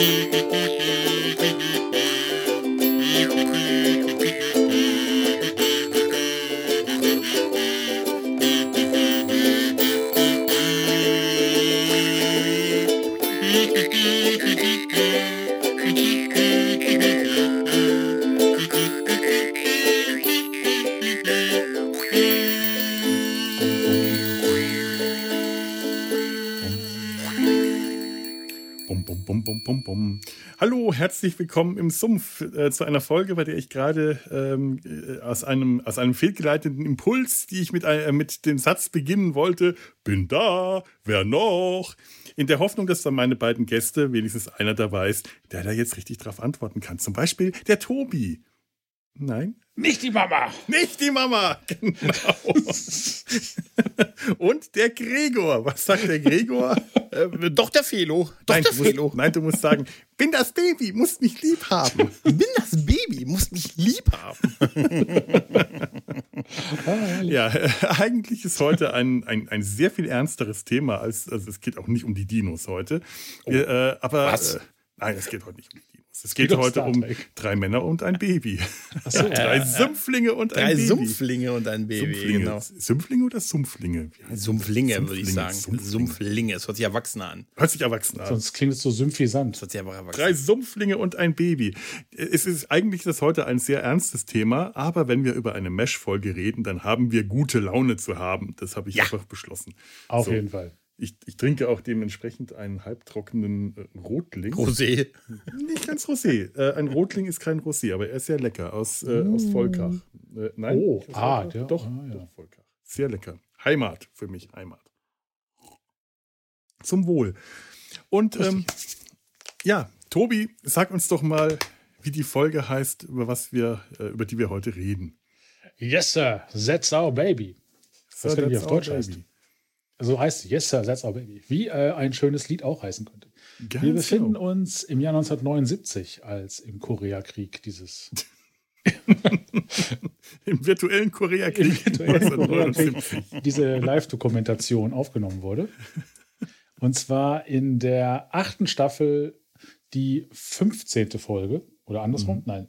Thank you. Herzlich willkommen im Sumpf äh, zu einer Folge, bei der ich gerade ähm, äh, aus, einem, aus einem fehlgeleiteten Impuls, die ich mit, äh, mit dem Satz beginnen wollte, bin da, wer noch? In der Hoffnung, dass dann meine beiden Gäste, wenigstens einer da weiß, der da jetzt richtig drauf antworten kann. Zum Beispiel der Tobi. Nein? Nicht die Mama. Nicht die Mama. Genau. Und der Gregor. Was sagt der Gregor? Äh, doch der Felo. Doch nein, der Felo. Musst, nein, du musst sagen, bin das Baby, musst mich lieb haben. bin das Baby, musst mich lieb haben. ja, äh, eigentlich ist heute ein, ein, ein sehr viel ernsteres Thema als, also es geht auch nicht um die Dinos heute. Oh, äh, aber was? Äh, nein, es geht heute nicht um die es geht heute um drei Männer und ein Baby. So, drei äh, Sümpflinge und ein drei Baby. Drei Sumpflinge und ein Baby. Sumpflinge, genau. Sumpflinge oder Sumpflinge? Sumpflinge, würde ich sagen. Sumpflinge. Sumpflinge. Es hört sich erwachsen an. Hört sich erwachsen an. Sonst klingt es so symphysant. Es hört sich aber erwachsen Drei Sumpflinge und ein Baby. Es ist eigentlich das heute ein sehr ernstes Thema, aber wenn wir über eine Mesh-Folge reden, dann haben wir gute Laune zu haben. Das habe ich ja. einfach beschlossen. Auf so. jeden Fall. Ich, ich, trinke auch dementsprechend einen halbtrockenen äh, Rotling. Rosé. Nicht ganz Rosé. Äh, ein Rotling ist kein Rosé, aber er ist sehr lecker aus, äh, aus mm. Volkach. Äh, nein, oh, ah, der, doch, ah, ja. doch, Volkach. Sehr lecker. Heimat für mich, Heimat. Zum Wohl. Und ähm, ja, Tobi, sag uns doch mal, wie die Folge heißt, über was wir, äh, über die wir heute reden. Yes, sir. That's our baby. Was können wir auf Deutsch baby. heißt. So heißt Yes, Sir, That's Our Baby. Wie äh, ein schönes Lied auch heißen könnte. Ganz wir befinden genau. uns im Jahr 1979, als im Koreakrieg dieses. Im virtuellen Koreakrieg. Im virtuellen Koreakrieg diese Live-Dokumentation aufgenommen wurde. Und zwar in der achten Staffel die 15. Folge. Oder andersrum? Mhm. Nein.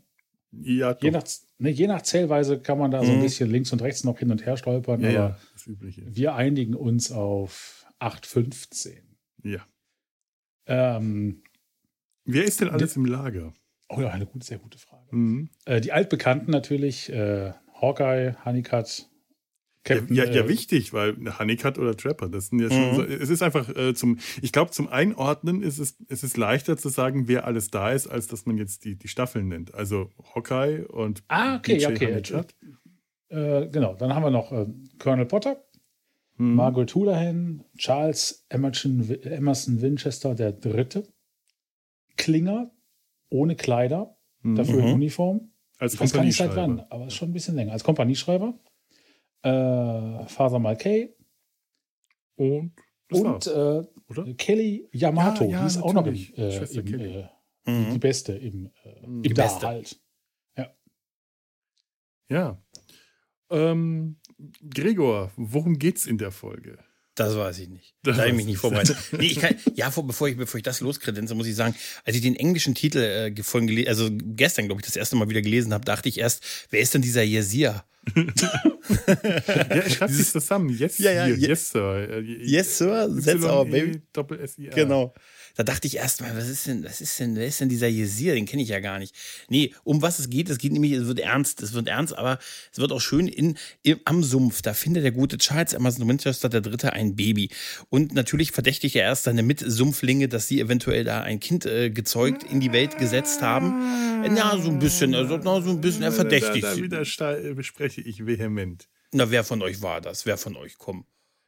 Ja, je nach, ne, je nach Zählweise kann man da mhm. so ein mhm. bisschen links und rechts noch hin und her stolpern. Ja, aber ja, das Übliche. wir einigen uns auf 8,15. Ja. Ähm, Wer ist denn alles im Lager? Oh ja, eine gute, sehr gute Frage. Mhm. Äh, die Altbekannten natürlich, äh, Hawkeye, Honeycutt, Captain, ja, ja, ja, äh, wichtig, weil Honeycutt oder Trapper, das sind ja schon mhm. so, es ist einfach äh, zum, ich glaube, zum Einordnen ist es, es ist leichter zu sagen, wer alles da ist, als dass man jetzt die, die Staffeln nennt. Also Hawkeye und Ah, okay, DJ okay. Honeycutt. Äh, genau, dann haben wir noch äh, Colonel Potter, mhm. Margaret Houlihan, Charles Emerson, Emerson Winchester der Dritte, Klinger ohne Kleider, mhm. dafür in mhm. Uniform. Als ich weiß gar nicht seit wann, aber schon ein bisschen länger. Als Kompanieschreiber äh, Father Malkay und, und äh, Kelly Yamato, ja, ja, die ist auch noch im, äh, im äh, mhm. die beste im, äh, im die beste. halt. Ja. Ja. Ähm, Gregor, worum geht's in der Folge? Das weiß ich nicht. Das da habe ich mich nicht vorbereitet. nee, ich kann, ja, vor, bevor, ich, bevor ich das loskredenze, muss ich sagen, als ich den englischen Titel äh, von also gestern, glaube ich, das erste Mal wieder gelesen habe, dachte ich erst, wer ist denn dieser Yesir? ja, ich schreibe sich zusammen. Yes, ja, ja, yes, sir. Yes, sir. That's our baby. Doppel S -I -R. Genau. Da dachte ich erstmal, was ist denn, was ist denn, wer ist denn dieser Jesir? Den kenne ich ja gar nicht. Nee, um was es geht, es geht nämlich, es wird ernst, es wird ernst, aber es wird auch schön in, im, am Sumpf. Da findet der gute Charles Emerson Winchester der Dritte ein Baby. Und natürlich verdächtigt er erst seine Mitsumpflinge, dass sie eventuell da ein Kind äh, gezeugt in die Welt gesetzt haben. Ja, so ein bisschen, also na, so ein bisschen, er verdächtigt da, da, da bespreche ich vehement. Na, wer von euch war das? Wer von euch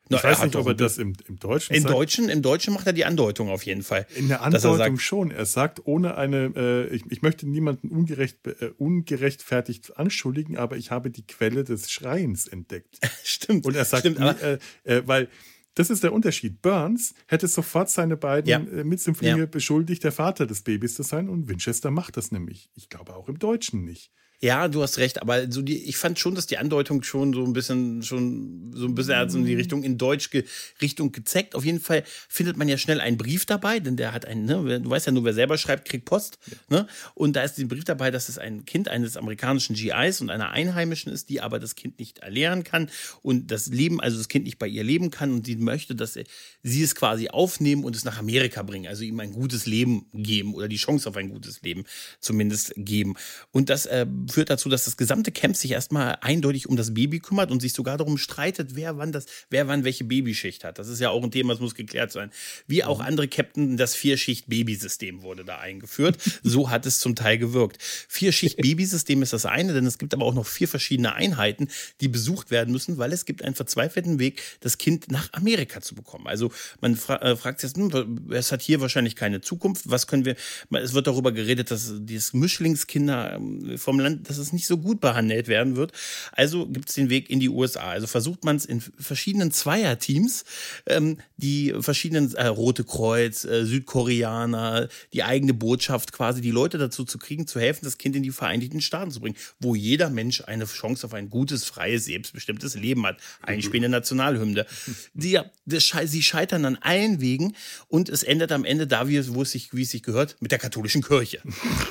Na, ich weiß nicht, ob er das im, im Deutschen Im sagt. Deutschen, Im Deutschen macht er die Andeutung auf jeden Fall. In der Andeutung er sagt, schon. Er sagt, ohne eine, äh, ich, ich möchte niemanden ungerecht, äh, ungerechtfertigt anschuldigen, aber ich habe die Quelle des Schreins entdeckt. stimmt. Und er sagt, stimmt, äh, äh, weil das ist der Unterschied. Burns hätte sofort seine beiden ja. Äh, Mitsymphonie ja. beschuldigt, der Vater des Babys zu sein und Winchester macht das nämlich. Ich glaube auch im Deutschen nicht. Ja, du hast recht, aber so die, ich fand schon, dass die Andeutung schon so ein bisschen, schon so ein bisschen so in die Richtung in Deutsch ge, Richtung gezeigt. Auf jeden Fall findet man ja schnell einen Brief dabei, denn der hat einen, ne, du weißt ja nur, wer selber schreibt, kriegt Post. Ne? Und da ist ein Brief dabei, dass es ein Kind eines amerikanischen GIs und einer Einheimischen ist, die aber das Kind nicht erlernen kann und das Leben, also das Kind nicht bei ihr leben kann und sie möchte, dass sie es quasi aufnehmen und es nach Amerika bringen, also ihm ein gutes Leben geben oder die Chance auf ein gutes Leben zumindest geben. Und das äh, führt dazu, dass das gesamte Camp sich erstmal eindeutig um das Baby kümmert und sich sogar darum streitet, wer wann das, wer wann welche Babyschicht hat. Das ist ja auch ein Thema, das muss geklärt sein. Wie auch mhm. andere Captain, das Vierschicht-Babysystem wurde da eingeführt. So hat es zum Teil gewirkt. Vierschicht-Babysystem ist das eine, denn es gibt aber auch noch vier verschiedene Einheiten, die besucht werden müssen, weil es gibt einen verzweifelten Weg, das Kind nach Amerika zu bekommen. Also man fra äh, fragt sich jetzt, hm, es hat hier wahrscheinlich keine Zukunft. Was können wir, es wird darüber geredet, dass dieses Mischlingskinder ähm, vom Land, dass es nicht so gut behandelt werden wird. Also gibt es den Weg in die USA. Also versucht man es in verschiedenen Zweierteams, ähm, die verschiedenen äh, Rote Kreuz, äh, Südkoreaner, die eigene Botschaft quasi, die Leute dazu zu kriegen, zu helfen, das Kind in die Vereinigten Staaten zu bringen, wo jeder Mensch eine Chance auf ein gutes, freies, selbstbestimmtes Leben hat. Einspielende Nationalhymne. Die, das, sie scheitern an allen Wegen und es endet am Ende da, wie, wo es sich, wie es sich gehört, mit der katholischen Kirche.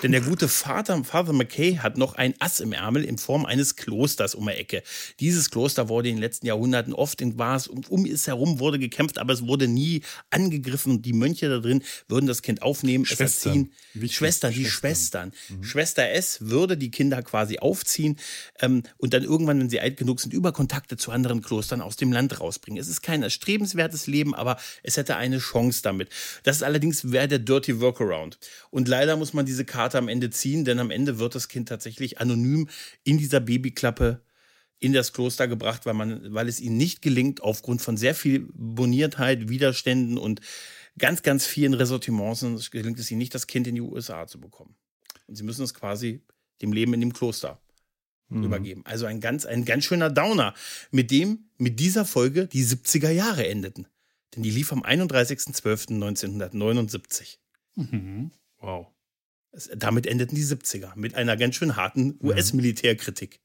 Denn der gute Vater, Father McKay, hat noch ein Ass im Ärmel in Form eines Klosters um die Ecke. Dieses Kloster wurde in den letzten Jahrhunderten oft in Gwas und um es herum wurde gekämpft, aber es wurde nie angegriffen. Die Mönche da drin würden das Kind aufnehmen, Schwestern. es erziehen. Schwestern, die Schwestern. Mhm. Schwester S würde die Kinder quasi aufziehen ähm, und dann irgendwann, wenn sie alt genug sind, über Kontakte zu anderen Klostern aus dem Land rausbringen. Es ist kein erstrebenswertes Leben, aber es hätte eine Chance damit. Das ist allerdings wäre der Dirty Workaround. Und leider muss man diese Karte am Ende ziehen, denn am Ende wird das Kind tatsächlich anonym in dieser Babyklappe in das Kloster gebracht, weil, man, weil es ihnen nicht gelingt, aufgrund von sehr viel Boniertheit, Widerständen und ganz, ganz vielen Ressortiments gelingt es ihnen nicht, das Kind in die USA zu bekommen. Und sie müssen es quasi dem Leben in dem Kloster mhm. übergeben. Also ein ganz, ein ganz schöner Downer, mit dem mit dieser Folge die 70er Jahre endeten. Denn die lief am 31.12.1979. Mhm. Wow. Damit endeten die 70er mit einer ganz schön harten US-Militärkritik.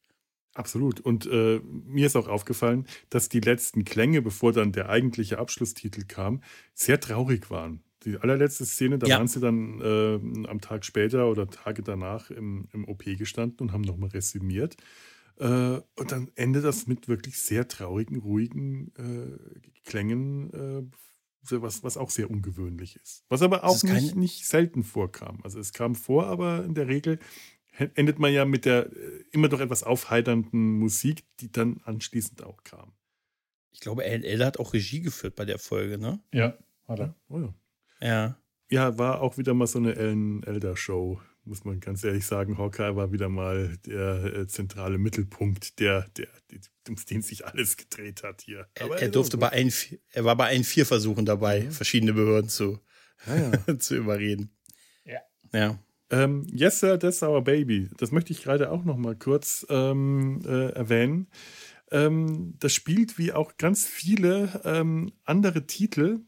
Absolut. Und äh, mir ist auch aufgefallen, dass die letzten Klänge, bevor dann der eigentliche Abschlusstitel kam, sehr traurig waren. Die allerletzte Szene, da ja. waren sie dann äh, am Tag später oder Tage danach im, im OP gestanden und haben nochmal resümiert. Äh, und dann endet das mit wirklich sehr traurigen, ruhigen äh, Klängen, äh, was, was auch sehr ungewöhnlich ist. Was aber auch nicht, nicht selten vorkam. Also es kam vor, aber in der Regel endet man ja mit der äh, immer doch etwas aufheiternden Musik, die dann anschließend auch kam. Ich glaube, LL hat auch Regie geführt bei der Folge, ne? Ja, hat er. Oh ja. Ja. Ja, war auch wieder mal so eine Ellen Elder Show, muss man ganz ehrlich sagen. Hawkeye war wieder mal der äh, zentrale Mittelpunkt, der, der, um den sich alles gedreht hat hier. Aber er, durfte bei ein, er war bei allen vier Versuchen dabei, ja. verschiedene Behörden zu, ja, ja. zu überreden. Ja. Ja. Ähm, yes, Sir, That's Our Baby. Das möchte ich gerade auch noch mal kurz ähm, äh, erwähnen. Ähm, das spielt wie auch ganz viele ähm, andere Titel.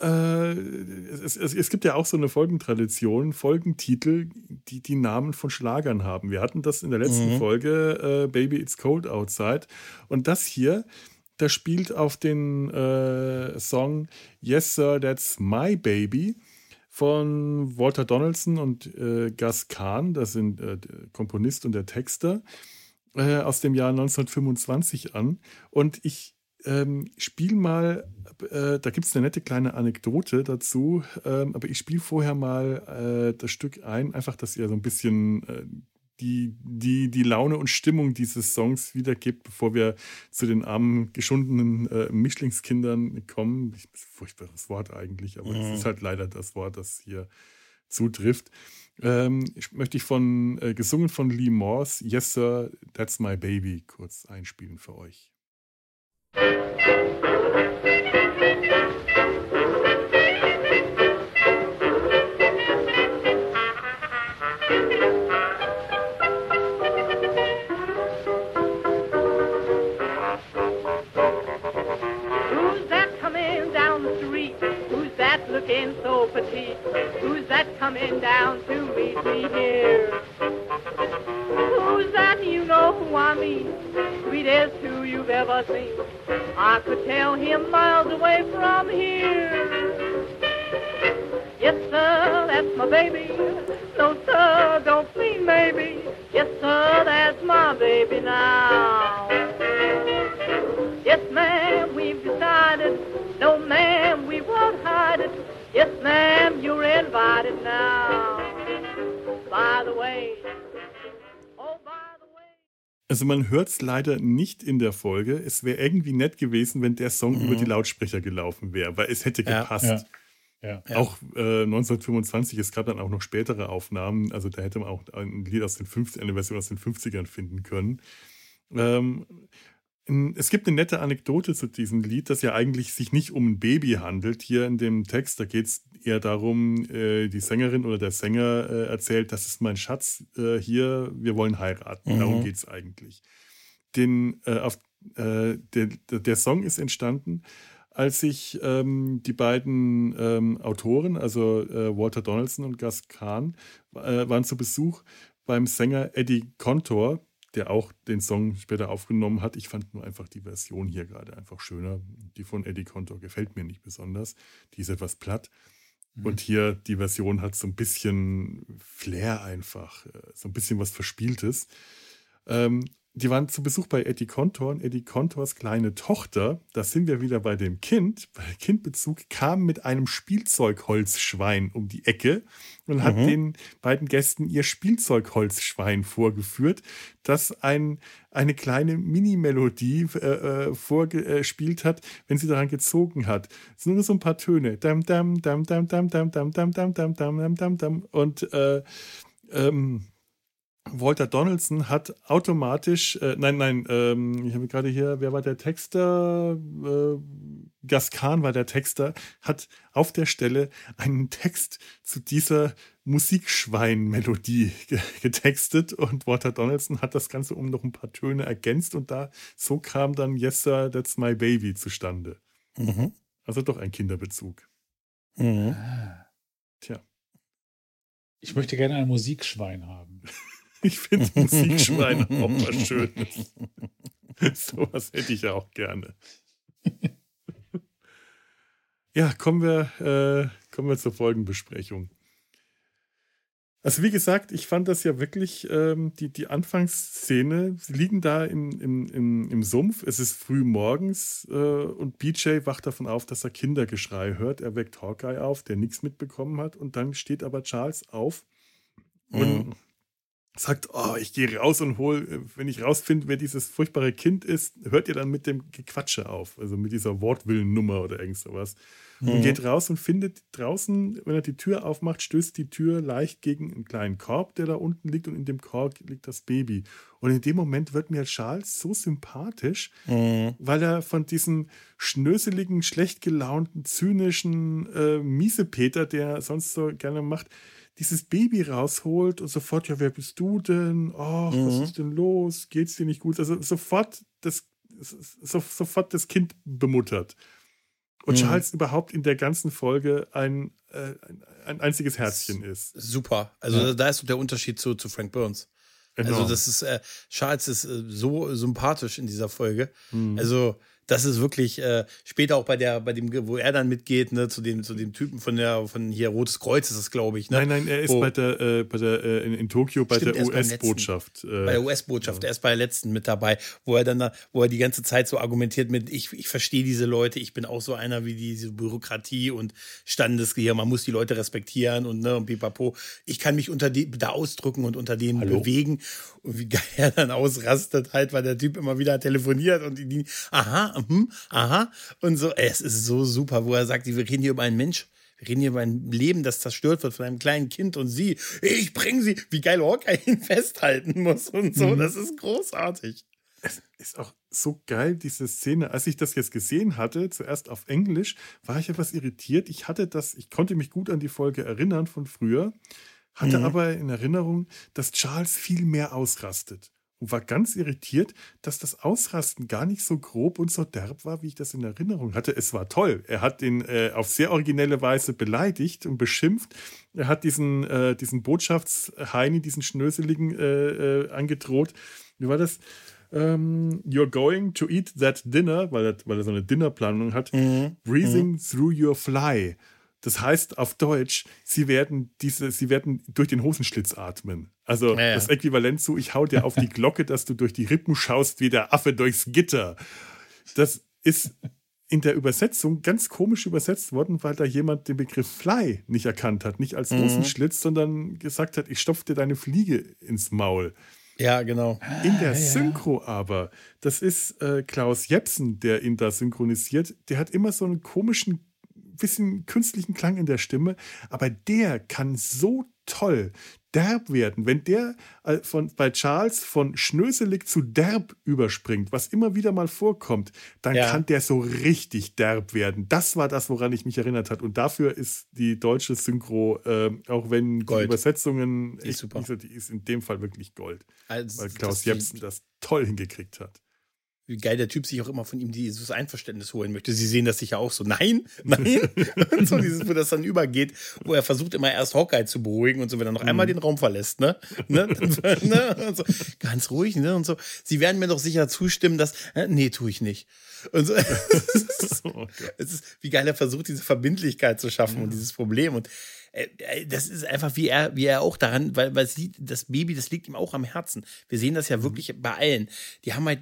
Äh, es, es, es, gibt ja auch so eine Folgentradition, Folgentitel, die die Namen von Schlagern haben. Wir hatten das in der letzten mhm. Folge, äh, Baby It's Cold Outside. Und das hier, das spielt auf den äh, Song Yes, Sir, That's My Baby von Walter Donaldson und äh, Gus Kahn, das sind äh, Komponist und der Texter, aus dem Jahr 1925 an. Und ich ähm, spiele mal, äh, da gibt es eine nette kleine Anekdote dazu, ähm, aber ich spiele vorher mal äh, das Stück ein, einfach, dass ihr so ein bisschen äh, die, die, die Laune und Stimmung dieses Songs wiedergibt, bevor wir zu den armen, geschundenen äh, Mischlingskindern kommen. Ich, furchtbares Wort eigentlich, aber es mhm. ist halt leider das Wort, das hier zutrifft. Ähm, ich, möchte ich von, äh, gesungen von Lee Morse, Yes Sir, That's My Baby, kurz einspielen für euch. thank you. That coming down to meet me here? Who's that? You know who why me? Sweetest who you've ever seen. I could tell him miles away from here. Yes, sir, that's my baby. No, sir, don't mean maybe. Yes, sir, that's my baby now. Yes, ma'am, we've decided. No, ma'am, we won't hide it. Also man hört es leider nicht in der Folge. Es wäre irgendwie nett gewesen, wenn der Song Mhm. über die Lautsprecher gelaufen wäre, weil es hätte gepasst. Ja. Ja. Ja. Auch äh, 1925, es gab dann auch noch spätere Aufnahmen, also da hätte man auch ein Lied aus den 50, eine Version aus den 50ern finden können. Ähm, es gibt eine nette Anekdote zu diesem Lied, das ja eigentlich sich nicht um ein Baby handelt. Hier in dem Text, da geht es eher darum, äh, die Sängerin oder der Sänger äh, erzählt, das ist mein Schatz, äh, hier, wir wollen heiraten. Mhm. Darum geht es eigentlich. Den, auf, der, der der Song ist entstanden, als sich ähm, die beiden ähm, Autoren, also äh, Walter Donaldson und Gus Kahn, äh, waren zu Besuch beim Sänger Eddie Contor, der auch den Song später aufgenommen hat. Ich fand nur einfach die Version hier gerade einfach schöner. Die von Eddie Contor gefällt mir nicht besonders. Die ist etwas platt. Und hier die Version hat so ein bisschen Flair einfach, äh, so ein bisschen was Verspieltes. Ähm, die waren zu Besuch bei Eddie Contor und Eddie Contors kleine Tochter, da sind wir wieder bei dem Kind, bei Kindbezug, kam mit einem Spielzeugholzschwein um die Ecke und hat den beiden Gästen ihr Spielzeugholzschwein vorgeführt, das ein, eine kleine Mini-Melodie äh, äh, vorgespielt hat, wenn sie daran gezogen hat. Es sind nur so ein paar Töne. Dam, dam, dam, dam, dam, dam, dam, dam, dam, dam, dam, dam, dam, dam. Und äh, ähm, Walter Donaldson hat automatisch, äh, nein, nein, ähm, ich habe gerade hier, wer war der Texter? Äh, Gaskan war der Texter, hat auf der Stelle einen Text zu dieser Musikschwein-Melodie ge getextet und Walter Donaldson hat das Ganze um noch ein paar Töne ergänzt und da so kam dann Yes Sir, That's My Baby zustande. Mhm. Also doch ein Kinderbezug. Mhm. Tja, Ich möchte gerne ein Musikschwein haben. ich finde Musikschwein auch was Schönes. Sowas hätte ich ja auch gerne. Ja, kommen wir, äh, kommen wir zur Folgenbesprechung. Also wie gesagt, ich fand das ja wirklich, ähm, die, die Anfangsszene, sie liegen da im, im, im, im Sumpf, es ist früh morgens äh, und BJ wacht davon auf, dass er Kindergeschrei hört. Er weckt Hawkeye auf, der nichts mitbekommen hat und dann steht aber Charles auf und Mhm. Sagt, oh, ich gehe raus und hol, wenn ich rausfinde, wer dieses furchtbare Kind ist, hört ihr dann mit dem Gequatsche auf, also mit dieser Wortwillennummer oder irgend sowas. Und Mhm. geht raus und findet draußen, wenn er die Tür aufmacht, stößt die Tür leicht gegen einen kleinen Korb, der da unten liegt und in dem Korb liegt das Baby. Und in dem Moment wird mir Charles so sympathisch, Mhm. weil er von diesem schnöseligen, schlecht gelaunten, zynischen äh, Miesepeter, der er sonst so gerne macht, dieses Baby rausholt und sofort, ja, wer bist du denn? Oh, Mhm. was ist denn los? Geht's dir nicht gut? Also sofort das, so, sofort das Kind bemuttert. Und Mhm. Charles überhaupt in der ganzen Folge ein, äh, ein, ein einziges Herzchen ist. Super. Also Ja. da ist der Unterschied zu, zu Frank Burns. Enorm. Also das ist, äh, Charles ist äh, so sympathisch in dieser Folge. Mhm. Also das ist wirklich äh, später auch bei der, bei dem, wo er dann mitgeht, ne, zu dem, zu dem Typen von der, von hier Rotes Kreuz ist es, glaube ich, ne? Nein, nein, er ist Wo- bei der, äh, bei der äh, in, in Tokio bei Stimmt, der er. US-Botschaft. bei Äh, der US-Botschaft, er ist bei der letzten mit dabei, wo er dann, da- wo er die ganze Zeit so argumentiert mit, ich, ich verstehe diese Leute, ich bin auch so einer wie diese Bürokratie und Standesgehirn, man muss die Leute respektieren und ne, und pipapo. Ich kann mich unter die, da ausdrücken und unter denen Hallo? bewegen. Und wie geil er dann ausrastet halt, weil der Typ immer wieder telefoniert und die aha, mhm, aha. Und so, ey, es ist so super, wo er sagt, wir reden hier über einen Mensch. Wir reden hier über ein Leben, das zerstört wird von einem kleinen Kind und sie, ich bringe sie, wie geil Hawkeye ihn festhalten muss und so. Mhm. Das ist großartig. es ist auch so geil, diese Szene. Als ich das jetzt gesehen hatte, zuerst auf Englisch, war ich etwas irritiert. Ich hatte das, ich konnte mich gut an die Folge erinnern von früher, hatte Mhm. aber in Erinnerung, dass Charles viel mehr ausrastet. Und war ganz irritiert, dass das Ausrasten gar nicht so grob und so derb war, wie ich das in Erinnerung hatte. Es war toll. Er hat ihn äh, auf sehr originelle Weise beleidigt und beschimpft. Er hat diesen, äh, diesen Botschaftsheini, diesen Schnöseligen äh, äh, angedroht, wie war das? Ähm, you're going to eat that dinner, weil er, weil er so eine Dinnerplanung hat. Mhm. Breathing through your fly. Das heißt auf Deutsch, sie werden diese, sie werden durch den Hosenschlitz atmen. Also Ja, ja. das Äquivalent zu, ich hau dir auf die Glocke, dass du durch die Rippen schaust wie der Affe durchs Gitter. Das ist in der Übersetzung ganz komisch übersetzt worden, weil da jemand den Begriff Fly nicht erkannt hat. Nicht als Mhm. Hosenschlitz, sondern gesagt hat, ich stopf dir deine Fliege ins Maul. Ja, genau. In der Synchro aber, das ist äh, Klaus Jepsen, der ihn da synchronisiert, der hat immer so einen komischen, bisschen künstlichen Klang in der Stimme, aber der kann so toll derb werden. Wenn der äh, von, bei Charles von schnöselig zu derb überspringt, was immer wieder mal vorkommt, dann Ja. kann der so richtig derb werden. Das war das, woran ich mich erinnert hat. Und dafür ist die deutsche Synchro, äh, auch wenn die Gold. Übersetzungen, Die ist super. nicht so- die ist in dem Fall wirklich Gold Also, weil Klaus Jepsen das toll hingekriegt hat. Wie geil der Typ sich auch immer von ihm dieses Einverständnis holen möchte. Sie sehen das sicher auch so. Nein, nein. und so dieses, wo das dann übergeht, wo er versucht immer erst Hawkeye zu beruhigen und so, wenn er noch einmal den Raum verlässt, ne? ne? ne? So, ganz ruhig, ne? Und so. Sie werden mir doch sicher zustimmen, dass, äh, nee, tue ich nicht. Und so. Oh Gott. Es ist, wie geil er versucht, diese Verbindlichkeit zu schaffen und dieses Problem. Und das ist einfach, wie er, wie er auch daran, weil, weil sie, das Baby, das liegt ihm auch am Herzen. Wir sehen das ja wirklich bei allen. Die haben halt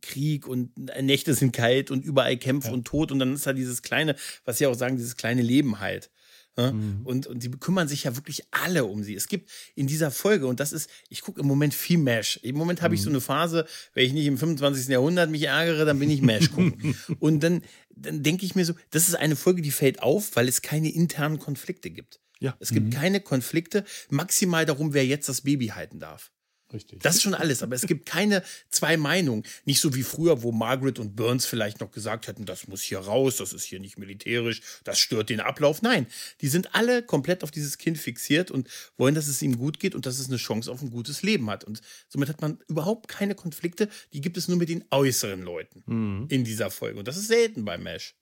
Krieg und Nächte sind kalt und überall Kämpfe und Tod und dann ist da dieses kleine, was sie auch sagen, dieses kleine Leben halt. Ne? Und, und die kümmern sich ja wirklich alle um sie. Es gibt in dieser Folge, und das ist, ich gucke im Moment viel Mesh. Im Moment habe ich so eine Phase, wenn ich nicht im 25. Jahrhundert mich ärgere, dann bin ich Mesh gucken. und dann, dann denke ich mir so, das ist eine Folge, die fällt auf, weil es keine internen Konflikte gibt. Ja. Es gibt keine Konflikte, maximal darum, wer jetzt das Baby halten darf. Richtig. Das ist schon alles, aber es gibt keine zwei Meinungen. Nicht so wie früher, wo Margaret und Burns vielleicht noch gesagt hätten, das muss hier raus, das ist hier nicht militärisch, das stört den Ablauf. Nein, die sind alle komplett auf dieses Kind fixiert und wollen, dass es ihm gut geht und dass es eine Chance auf ein gutes Leben hat. Und somit hat man überhaupt keine Konflikte, die gibt es nur mit den äußeren Leuten in dieser Folge. Und das ist selten bei Mesh.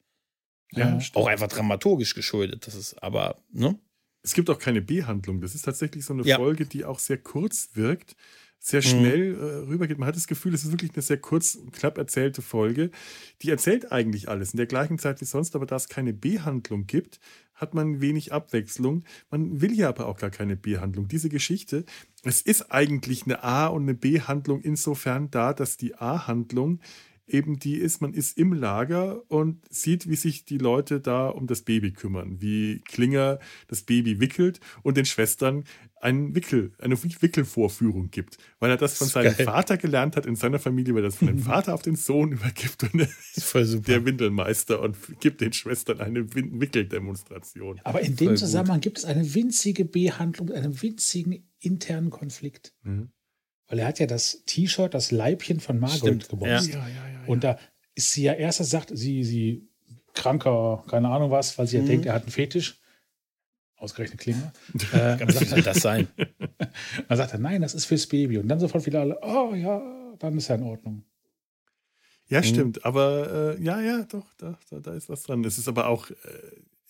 ja, Auch einfach dramaturgisch geschuldet. Das ist aber, ne? Es gibt auch keine B-Handlung. Das ist tatsächlich so eine Ja. Folge, die auch sehr kurz wirkt, sehr Mhm. schnell äh, rübergeht. Man hat das Gefühl, es ist wirklich eine sehr kurz knapp erzählte Folge. Die erzählt eigentlich alles in der gleichen Zeit wie sonst, aber da es keine B-Handlung gibt, hat man wenig Abwechslung. Man will ja aber auch gar keine B-Handlung. Diese Geschichte, es ist eigentlich eine A- und eine B-Handlung insofern da, dass die A-Handlung eben die ist, man ist im Lager und sieht, wie sich die Leute da um das Baby kümmern, wie Klinger das Baby wickelt und den Schwestern einen Wickel, eine Wickelvorführung gibt, weil er das von Das seinem geil. Vater gelernt hat in seiner Familie, weil er das von dem Vater auf den Sohn übergibt und er ist Voll super. der Windelmeister und gibt den Schwestern eine Wickeldemonstration. Aber in dem. Zusammenhang gibt es eine winzige Behandlung, einen winzigen internen Konflikt. Mhm. Weil er hat ja das T-Shirt, das Leibchen von Margaret Stimmt. Ja, ja, ja. Und da ist sie ja erst sagt, sie, sie kranker, keine Ahnung was, weil sie ja Mhm. denkt, er hat einen Fetisch. Ausgerechnet Klinger. äh, dann, sagt soll er, das sein? dann sagt er, nein, das ist fürs Baby. Und dann sofort wieder alle, oh ja, dann ist er in Ordnung. Ja, stimmt. Aber äh, ja, ja, doch, da, da, da ist was dran. Es ist aber auch, äh,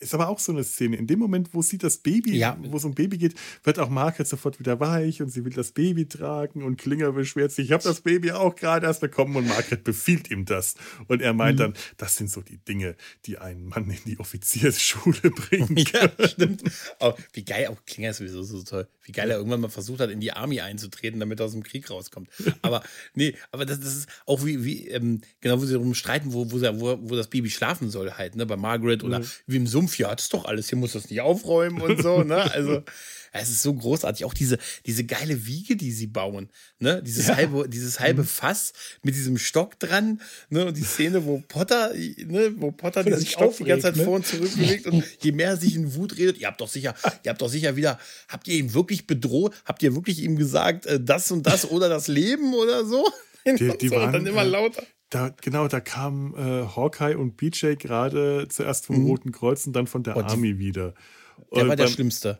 ist aber auch so eine Szene. In dem Moment, wo sie das Baby, Ja. wo es um Baby geht, wird auch Margaret sofort wieder weich und sie will das Baby tragen und Klinger beschwert sich, ich habe das Baby auch gerade erst bekommen und Margaret befiehlt ihm das. Und er meint dann, das sind so die Dinge, die einen Mann in die Offiziersschule bringen. Ja, stimmt. Oh, wie geil, auch Klinger ist sowieso so toll. Wie geil er irgendwann mal versucht hat, in die Army einzutreten, damit er aus dem Krieg rauskommt. Aber nee, aber das, das ist auch wie, wie ähm, genau, wo sie darum streiten, wo, wo, wo, wo das Baby schlafen soll, halt, ne? Bei Margaret oder wie im Sumpf, ja, das ist doch alles, hier muss das nicht aufräumen und so, ne? Also, es ist so großartig. Auch diese, diese geile Wiege, die sie bauen, ne? Dieses halbe, dieses halbe Fass mit diesem Stock dran, ne? Und die Szene, wo Potter, ne, wo Potter der sich Stock die ganze Zeit ne? vor und zurück bewegt und je mehr er sich in Wut redet, ihr habt doch sicher, ihr habt doch sicher wieder, habt ihr ihn wirklich bedroht? Habt ihr wirklich ihm gesagt, äh, das und das oder das Leben oder so? Die- die so, waren, dann immer äh, lauter. Da, genau, da kamen äh, Hawkeye und BJ gerade zuerst vom Roten Kreuz und dann von der die- Army wieder. Der Und war der beim- Schlimmste,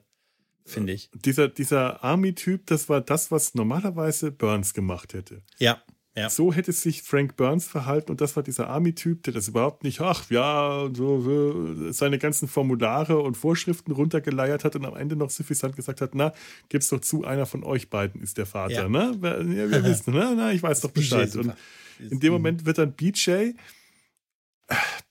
finde ich. dieser, dieser Army-Typ, das war das, was normalerweise Burns gemacht hätte. Ja. Ja. So hätte sich Frank Burns verhalten und das war dieser Army-Typ, der das überhaupt nicht, ach ja, so, seine ganzen Formulare und Vorschriften runtergeleiert hat und am Ende noch suffisant gesagt hat, na, gib's doch zu, einer von euch beiden ist der Vater, Ja. ne? Ja, wir wissen, ne? Na, ich weiß doch Bescheid. Und in dem Moment wird dann BJ,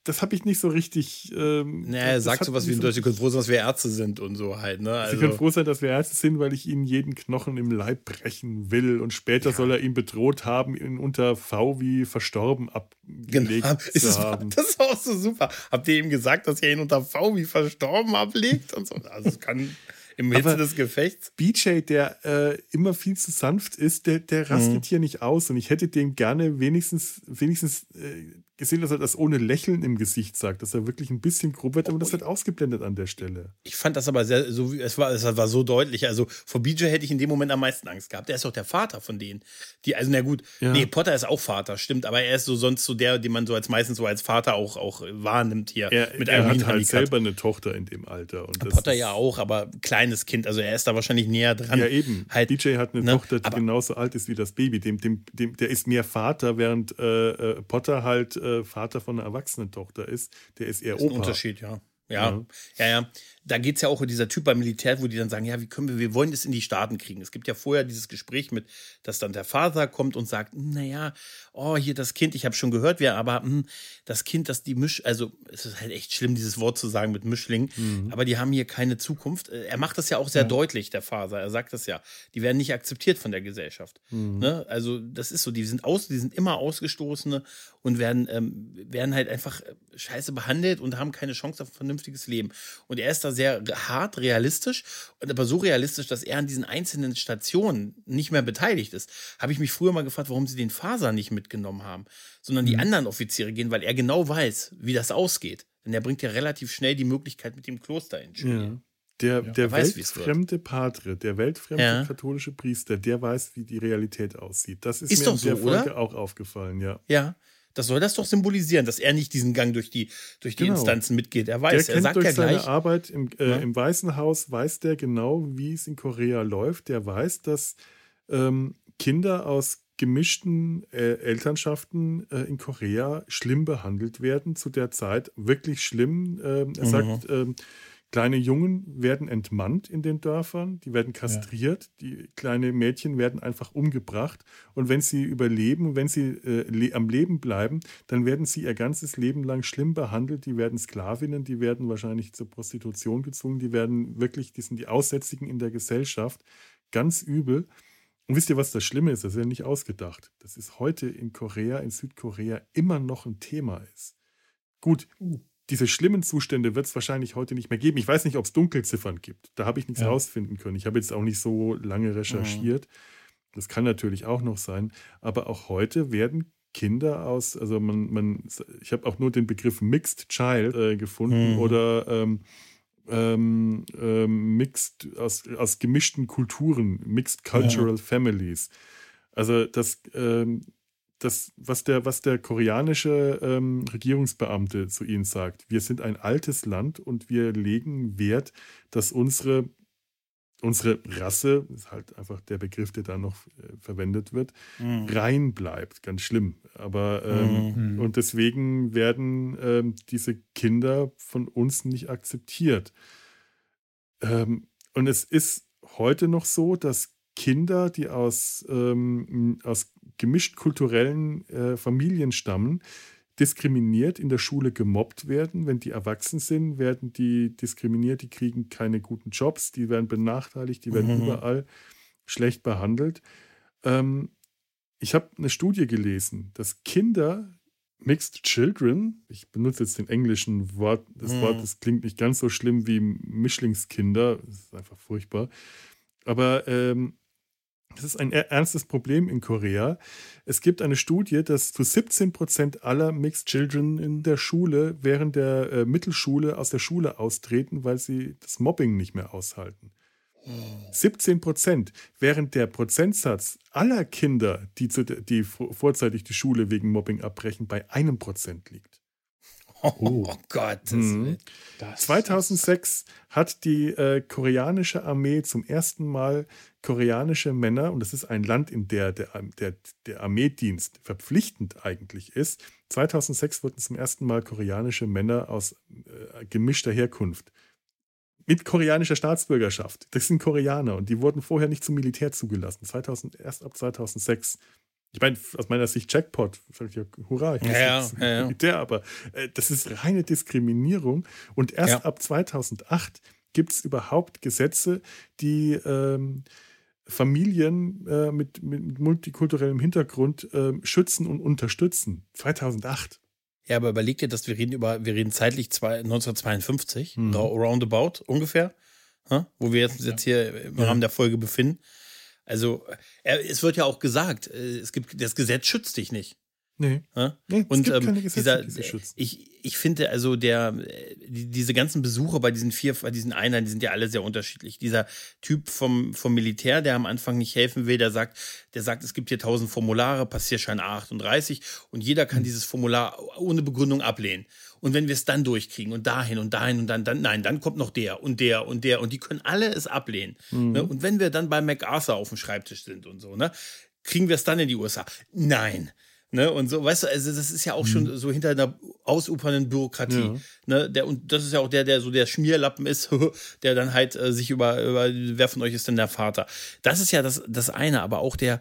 das habe ich nicht so richtig. Ähm, Naja, er sagt sowas wie in so- Deutsch, ihr könnt froh sein, dass wir Ärzte sind und so halt, ne? Sie können Also, froh sein, dass wir Ärzte sind, weil ich ihnen jeden Knochen im Leib brechen will. Und später soll er ihn bedroht haben, ihn unter V wie verstorben abgelegt genau. Zu haben. das ist auch so super. Habt ihr ihm gesagt, dass ihr ihn unter V wie verstorben ablegt und so? Also es kann im Hitze des Gefechts. BJ, der äh, immer viel zu sanft ist, der, der rastet Mhm. hier nicht aus. Und ich hätte den gerne wenigstens, wenigstens äh, gesehen, dass er das ohne Lächeln im Gesicht sagt, dass er wirklich ein bisschen grob wird, aber das wird ausgeblendet an der Stelle. Ich fand das aber sehr, so es war, es war so deutlich. Also vor BJ hätte ich in dem Moment am meisten Angst gehabt. Der ist doch der Vater von denen. Die, also na gut, Ja. nee, Potter ist auch Vater, stimmt, aber er ist so sonst so der, den man so als meistens so als Vater auch, auch wahrnimmt hier. Er, mit er hat halt selber eine Tochter in dem Alter. Potter ja auch, aber kleines Kind, also er ist da wahrscheinlich näher dran. Ja, eben. Halt, BJ hat eine ne? Tochter, die Aber- genauso alt ist wie das Baby. Dem, dem, dem, der ist mehr Vater, während äh, äh, Potter halt äh, Vater von einer erwachsenen Tochter ist. Der ist eher ist ein Opa. Unterschied, ja. Ja, ja, ja. Da geht es ja auch um dieser Typ beim Militär, wo die dann sagen, ja, wie können wir, wir wollen das in die Staaten kriegen. Es gibt ja vorher dieses Gespräch mit, dass dann der Vater kommt und sagt, naja, oh, hier das Kind, ich habe schon gehört, wer, aber hm, das Kind, das die Misch, also es ist halt echt schlimm, dieses Wort zu sagen mit Mischling, aber die haben hier keine Zukunft. Äh, Er macht das ja auch sehr deutlich, der Vater. Er sagt das ja. Die werden nicht akzeptiert von der Gesellschaft. Ne? Also das ist so, die sind aus, die sind immer Ausgestoßene und werden, ähm, werden halt einfach äh, scheiße behandelt und haben keine Chance auf ein vernünftiges Leben. Und er ist da sehr hart realistisch, und aber so realistisch, dass er an diesen einzelnen Stationen nicht mehr beteiligt ist. Habe ich mich früher mal gefragt, warum sie den Faser nicht mitgenommen haben, sondern die anderen Offiziere gehen, weil er genau weiß, wie das ausgeht. Denn er bringt ja relativ schnell die Möglichkeit mit dem Kloster ins Spiel. Ja. Der, der Er weiß, weltfremde Patre, der weltfremde Ja. katholische Priester, der weiß, wie die Realität aussieht. Das ist, Ist mir doch in der so, Folge oder? auch aufgefallen, ja. Ja. Das soll das doch symbolisieren, dass er nicht diesen Gang durch die, durch die Genau. Instanzen mitgeht. Er Der weiß, er kennt sagt durch ja seine gleich. Arbeit im, äh, Ja. im Weißen Haus, weiß der genau, wie es in Korea läuft. Der weiß, dass ähm, Kinder aus gemischten äh, Elternschaften äh, in Korea schlimm behandelt werden zu der Zeit. Wirklich schlimm. Ähm, er Mhm. sagt, ähm, kleine Jungen werden entmannt in den Dörfern, die werden kastriert, die kleine Mädchen werden einfach umgebracht. Und wenn sie überleben, wenn sie äh, le am Leben bleiben, dann werden sie ihr ganzes Leben lang schlimm behandelt. Die werden Sklavinnen, die werden wahrscheinlich zur Prostitution gezwungen, die werden wirklich, die sind die Aussätzigen in der Gesellschaft. Ganz übel. Und wisst ihr, was das Schlimme ist? Das ist ja nicht ausgedacht. Das ist heute in Korea, in Südkorea immer noch ein Thema ist. Gut, diese schlimmen Zustände wird es wahrscheinlich heute nicht mehr geben. Ich weiß nicht, ob es Dunkelziffern gibt. Da habe ich nichts Ja. rausfinden können. Ich habe jetzt auch nicht so lange recherchiert. Das kann natürlich auch noch sein. Aber auch heute werden Kinder aus, also man, man ich habe auch nur den Begriff Mixed Child äh, gefunden Mhm. oder ähm, ähm, ähm, mixed aus, aus gemischten Kulturen, Mixed Cultural Families. Also das, ähm, das, was der, was der koreanische ähm, Regierungsbeamte zu ihnen sagt, wir sind ein altes Land und wir legen Wert, dass unsere, unsere Rasse, ist halt einfach der Begriff, der da noch äh, verwendet wird, Mhm. rein bleibt. Ganz schlimm. Aber ähm, Mhm. und deswegen werden ähm, diese Kinder von uns nicht akzeptiert. Ähm, und es ist heute noch so, dass Kinder, die aus, ähm, aus gemischt kulturellen äh, Familien stammen, diskriminiert in der Schule gemobbt werden. Wenn die erwachsen sind, werden die diskriminiert, die kriegen keine guten Jobs, die werden benachteiligt, die werden Mhm. überall schlecht behandelt. Ähm, ich habe eine Studie gelesen, dass Kinder, Mixed Children, ich benutze jetzt den englischen Wort, das Mhm. Wort, das klingt nicht ganz so schlimm wie Mischlingskinder, das ist einfach furchtbar, aber ähm, das ist ein er- ernstes Problem in Korea. Es gibt eine Studie, dass zu 17 Prozent aller Mixed Children in der Schule während der äh, Mittelschule aus der Schule austreten, weil sie das Mobbing nicht mehr aushalten. 17 Prozent, während der Prozentsatz aller Kinder, die, zu, die vor- vorzeitig die Schule wegen Mobbing abbrechen, bei einem Prozent liegt. Oh, Gott. Mhm. Das, 2006 hat die äh, koreanische Armee zum ersten Mal koreanische Männer, und das ist ein Land, in der der, der, der Armeedienst verpflichtend eigentlich ist, 2006 wurden zum ersten Mal koreanische Männer aus äh, gemischter Herkunft mit koreanischer Staatsbürgerschaft. Das sind Koreaner und die wurden vorher nicht zum Militär zugelassen. 2000, erst ab 2006. Ich meine, aus meiner Sicht Jackpot. Sag ich ja, hurra, ich Ja, jetzt ja, ja. Militär, aber äh, das ist reine Diskriminierung. Und erst Ja. ab 2008 gibt es überhaupt Gesetze, die ähm, Familien äh, mit, mit multikulturellem Hintergrund ähm, schützen und unterstützen. 2008. Ja, aber überleg dir, dass wir reden über, wir reden zeitlich zwei, 1952, Mhm. roundabout ungefähr, hä? wo wir jetzt, jetzt hier im. Rahmen der Folge befinden. Also, äh, es wird ja auch gesagt, äh, es gibt, das Gesetz schützt dich nicht. Nee. hä? nee es Und gibt ähm, keine Gesetze, dieser, ich, ich finde also der, äh, die, diese ganzen Besucher bei diesen vier, bei diesen Einheiten, die sind ja alle sehr unterschiedlich. Dieser Typ vom, vom Militär, der am Anfang nicht helfen will, der sagt, der sagt, es gibt hier tausend Formulare, Passierschein A38 und jeder Hm. kann dieses Formular ohne Begründung ablehnen. Und wenn wir es dann durchkriegen und dahin und dahin und dann, dann, nein, dann kommt noch der und der und der und die können alle es ablehnen. Mhm. Ne? Und wenn wir dann bei MacArthur auf dem Schreibtisch sind und so, ne, kriegen wir es dann in die USA? Nein. Ne, und so, weißt du, also das ist ja auch schon so hinter einer ausufernden Bürokratie. Mhm. Ja. Ne, der, und das ist ja auch der, der so der Schmierlappen ist, der dann halt äh, sich über, über, wer von euch ist denn der Vater? Das ist ja das, das eine, aber auch der,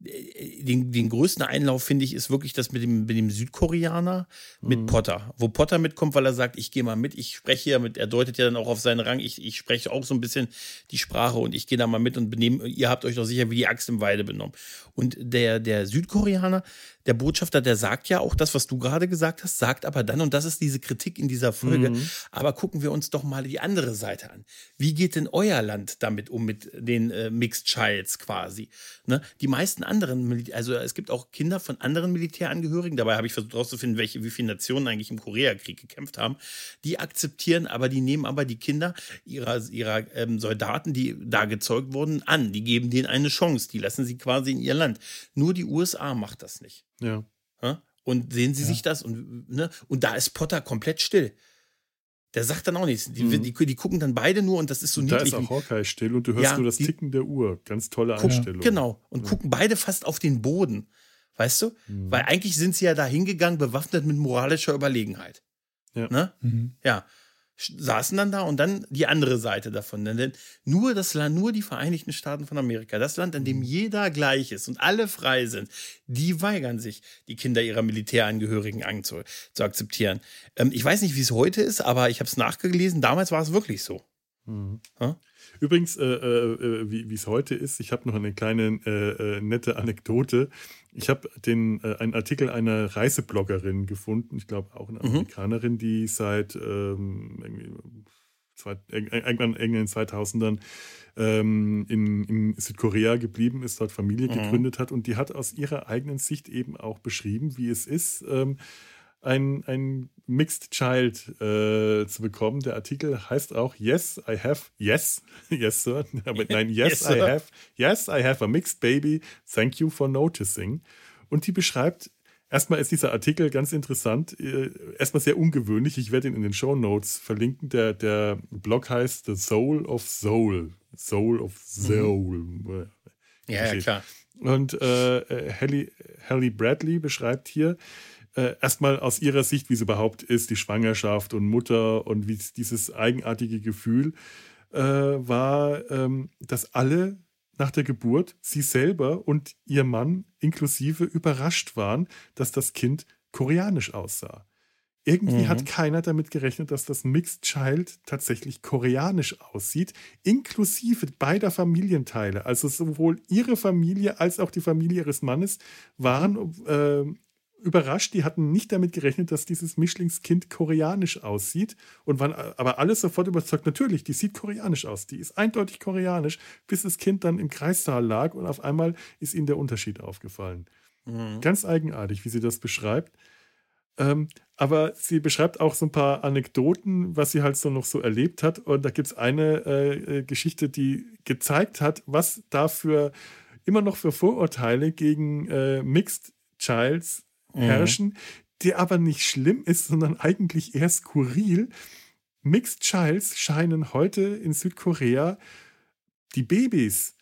den, den größten Einlauf, finde ich, ist wirklich das mit dem, mit dem Südkoreaner, mit Potter. Wo Potter mitkommt, weil er sagt, ich gehe mal mit, ich spreche ja mit, er deutet ja dann auch auf seinen Rang, ich, ich spreche auch so ein bisschen die Sprache und ich gehe da mal mit und benehme, ihr habt euch doch sicher wie die Axt im Weide benommen. Und der, der Südkoreaner, der Botschafter, der sagt ja auch das, was du gerade gesagt hast, sagt aber dann, und das ist diese Kritik in dieser Folge, aber gucken wir uns doch mal die andere Seite an. Wie geht denn euer Land damit um, mit den äh, Mixed Childs quasi? Ne? Die meisten anderen, also es gibt auch Kinder von anderen Militärangehörigen, dabei habe ich versucht herauszufinden, welche, wie viele Nationen eigentlich im Koreakrieg gekämpft haben, die akzeptieren, aber die nehmen aber die Kinder ihrer, ihrer ähm, Soldaten, die da gezeugt wurden, an. Die geben denen eine Chance, die lassen sie quasi in ihr Land. Nur die USA macht das nicht. Ja. Ja? Und sehen Sie sich das und, ne? und da ist Potter komplett still. Der sagt dann auch nichts. Die, Mhm. die, die gucken dann beide nur und das ist so Da niedlich. ist auch Hawkeye still und du hörst Ja, nur das die- Ticken der Uhr. Ganz tolle Guck- Einstellung. Genau. Und gucken beide fast auf den Boden. Weißt du? Mhm. Weil eigentlich sind sie ja da hingegangen, bewaffnet mit moralischer Überlegenheit. Ja. Ne? Mhm. Ja. Saßen dann da und dann die andere Seite davon. Denn nur das Land, nur die Vereinigten Staaten von Amerika, das Land, in Mhm. dem jeder gleich ist und alle frei sind, die weigern sich, die Kinder ihrer Militärangehörigen anzu, zu akzeptieren. Ähm, ich weiß nicht, wie es heute ist, aber ich habe es nachgelesen. Damals war es wirklich so. Mhm. Ja? Übrigens, äh, äh, wie wie es heute ist, ich habe noch eine kleine äh, äh, nette Anekdote. Ich habe den äh, einen Artikel einer Reisebloggerin gefunden, ich glaube auch eine Mhm. Amerikanerin, die seit ähm, zwei, irg- irgendwann in den 2000ern ähm, in, in Südkorea geblieben ist, dort Familie Mhm. gegründet hat und die hat aus ihrer eigenen Sicht eben auch beschrieben, wie es ist, ähm, ein, ein Mixed Child äh, zu bekommen. Der Artikel heißt auch Yes, I have, yes, yes, sir. Aber nein, yes, Yes, I have, yes, I have a mixed baby. Thank you for noticing. Und die beschreibt, erstmal ist dieser Artikel ganz interessant, äh, erstmal sehr ungewöhnlich. Ich werde ihn in den Show Notes verlinken. Der, der Blog heißt The Soul of Soul. Soul of Soul. Ja, ja, Verstehe. klar. Und äh, äh, Hallie, Hallie Bradley beschreibt hier äh, erstmal aus ihrer Sicht, wie es überhaupt ist, die Schwangerschaft und Mutter und wie es- dieses eigenartige Gefühl äh, war, ähm, dass alle nach der Geburt, sie selber und ihr Mann inklusive, überrascht waren, dass das Kind koreanisch aussah. Irgendwie Mhm. hat keiner damit gerechnet, dass das Mixed Child tatsächlich koreanisch aussieht, inklusive beider Familienteile. Also sowohl ihre Familie als auch die Familie ihres Mannes waren äh, überrascht. Die hatten nicht damit gerechnet, dass dieses Mischlingskind koreanisch aussieht und waren aber alle sofort überzeugt, natürlich, die sieht koreanisch aus. Die ist eindeutig koreanisch, bis das Kind dann im Kreissaal lag und auf einmal ist ihnen der Unterschied aufgefallen. Mhm. Ganz eigenartig, wie sie das beschreibt. Ähm, aber sie beschreibt auch so ein paar Anekdoten, was sie halt so noch so erlebt hat. Und da gibt es eine äh, äh, Geschichte, die gezeigt hat, was da für immer noch für Vorurteile gegen äh, Mixed Childs Mhm. herrschen, der aber nicht schlimm ist, sondern eigentlich eher skurril. Mixed Childs scheinen heute in Südkorea die Babys,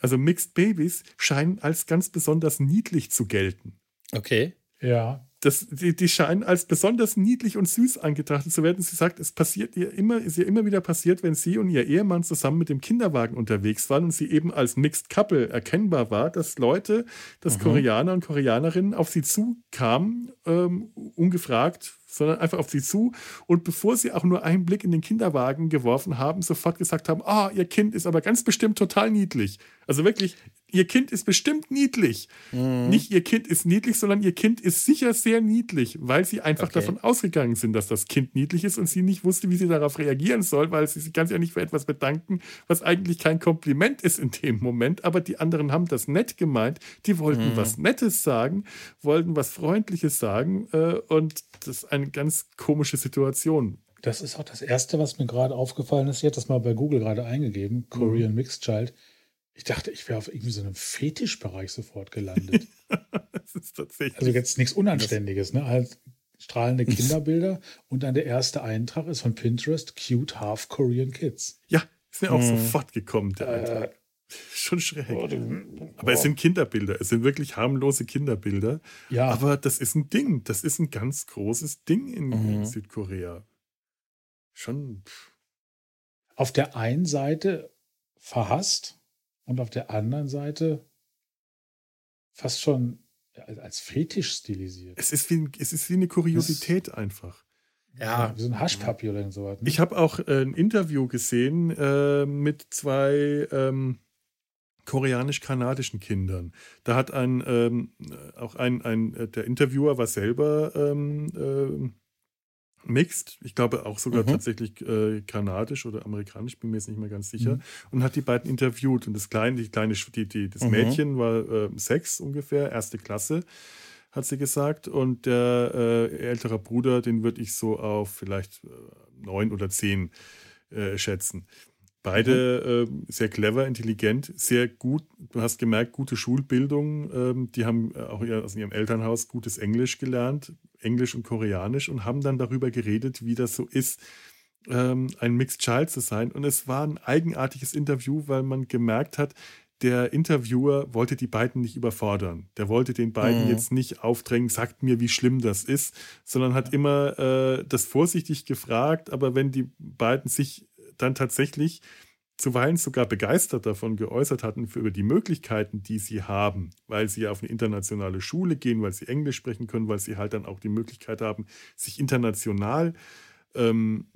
also Mixed Babys, scheinen als ganz besonders niedlich zu gelten. Okay. Ja. Das, die, die scheinen als besonders niedlich und süß angetrachtet zu werden. Sie sagt, es passiert ihr immer, ist ihr immer wieder passiert, wenn sie und ihr Ehemann zusammen mit dem Kinderwagen unterwegs waren und sie eben als Mixed Couple erkennbar war, dass Leute, dass Mhm. Koreaner und Koreanerinnen auf sie zukamen, ähm, ungefragt, sondern einfach auf sie zu und bevor sie auch nur einen Blick in den Kinderwagen geworfen haben, sofort gesagt haben, ah, ihr Kind ist aber ganz bestimmt total niedlich. Also wirklich, ihr Kind ist bestimmt niedlich. Mhm. Nicht ihr Kind ist niedlich, sondern ihr Kind ist sicher sehr niedlich, weil sie einfach Okay. davon ausgegangen sind, dass das Kind niedlich ist und sie nicht wusste, wie sie darauf reagieren soll, weil sie sich ganz ehrlich für etwas bedanken, was eigentlich kein Kompliment ist in dem Moment. Aber die anderen haben das nett gemeint. Die wollten Mhm. was Nettes sagen, wollten was Freundliches sagen äh, und das ist eine ganz komische Situation. Das ist auch das Erste, was mir gerade aufgefallen ist. Ich hatte das mal bei Google gerade eingegeben, Korean Mixed Child. Ich dachte, ich wäre auf irgendwie so einem Fetischbereich sofort gelandet. Das ist tatsächlich. Also jetzt nichts Unanständiges, ne? Halt strahlende Kinderbilder und dann der erste Eintrag ist von Pinterest, cute half Korean Kids. ja, ist mir auch Mhm. sofort gekommen, der Äh, Eintrag. Schon schräg. oh, du- Aber es sind Kinderbilder. Es sind wirklich harmlose Kinderbilder. ja, Aber das ist ein Ding. Das ist ein ganz großes Ding in, in Mhm. Südkorea. Schon. pff, auf der einen Seite verhasst und auf der anderen Seite fast schon als Fetisch stilisiert. Es ist wie, ein- es ist wie eine Kuriosität einfach. Ja. Wie so ein Haschpapier oder so was. Ne? Ich habe auch äh, ein Interview gesehen äh, mit zwei ähm, koreanisch-kanadischen Kindern. Da hat ein, ähm, äh, auch ein, ein, äh, der Interviewer war selber ähm, ähm, mixed, ich glaube auch sogar Mhm. tatsächlich äh, kanadisch oder amerikanisch, bin mir jetzt nicht mehr ganz sicher, Mhm. und hat die beiden interviewt. Und das kleine, die kleine, die, die, das Mhm. Mädchen war äh, sechs ungefähr, erste Klasse, hat sie gesagt. Und der äh, ältere Bruder, den würde ich so auf vielleicht äh, neun oder zehn äh, schätzen. Beide äh, sehr clever, intelligent, sehr gut. Du hast gemerkt, gute Schulbildung. Ähm, die haben äh, auch ihr, aus ihrem Elternhaus gutes Englisch gelernt, Englisch und Koreanisch, und haben dann darüber geredet, wie das so ist, ähm, ein Mixed Child zu sein. Und es war ein eigenartiges Interview, weil man gemerkt hat, der Interviewer wollte die beiden nicht überfordern. Der wollte den beiden Mhm. jetzt nicht aufdrängen, sagt mir, wie schlimm das ist, sondern hat immer äh, das vorsichtig gefragt. Aber wenn die beiden sich dann tatsächlich zuweilen sogar begeistert davon geäußert hatten für über die Möglichkeiten, die sie haben, weil sie auf eine internationale Schule gehen, weil sie Englisch sprechen können, weil sie halt dann auch die Möglichkeit haben, sich international ähm,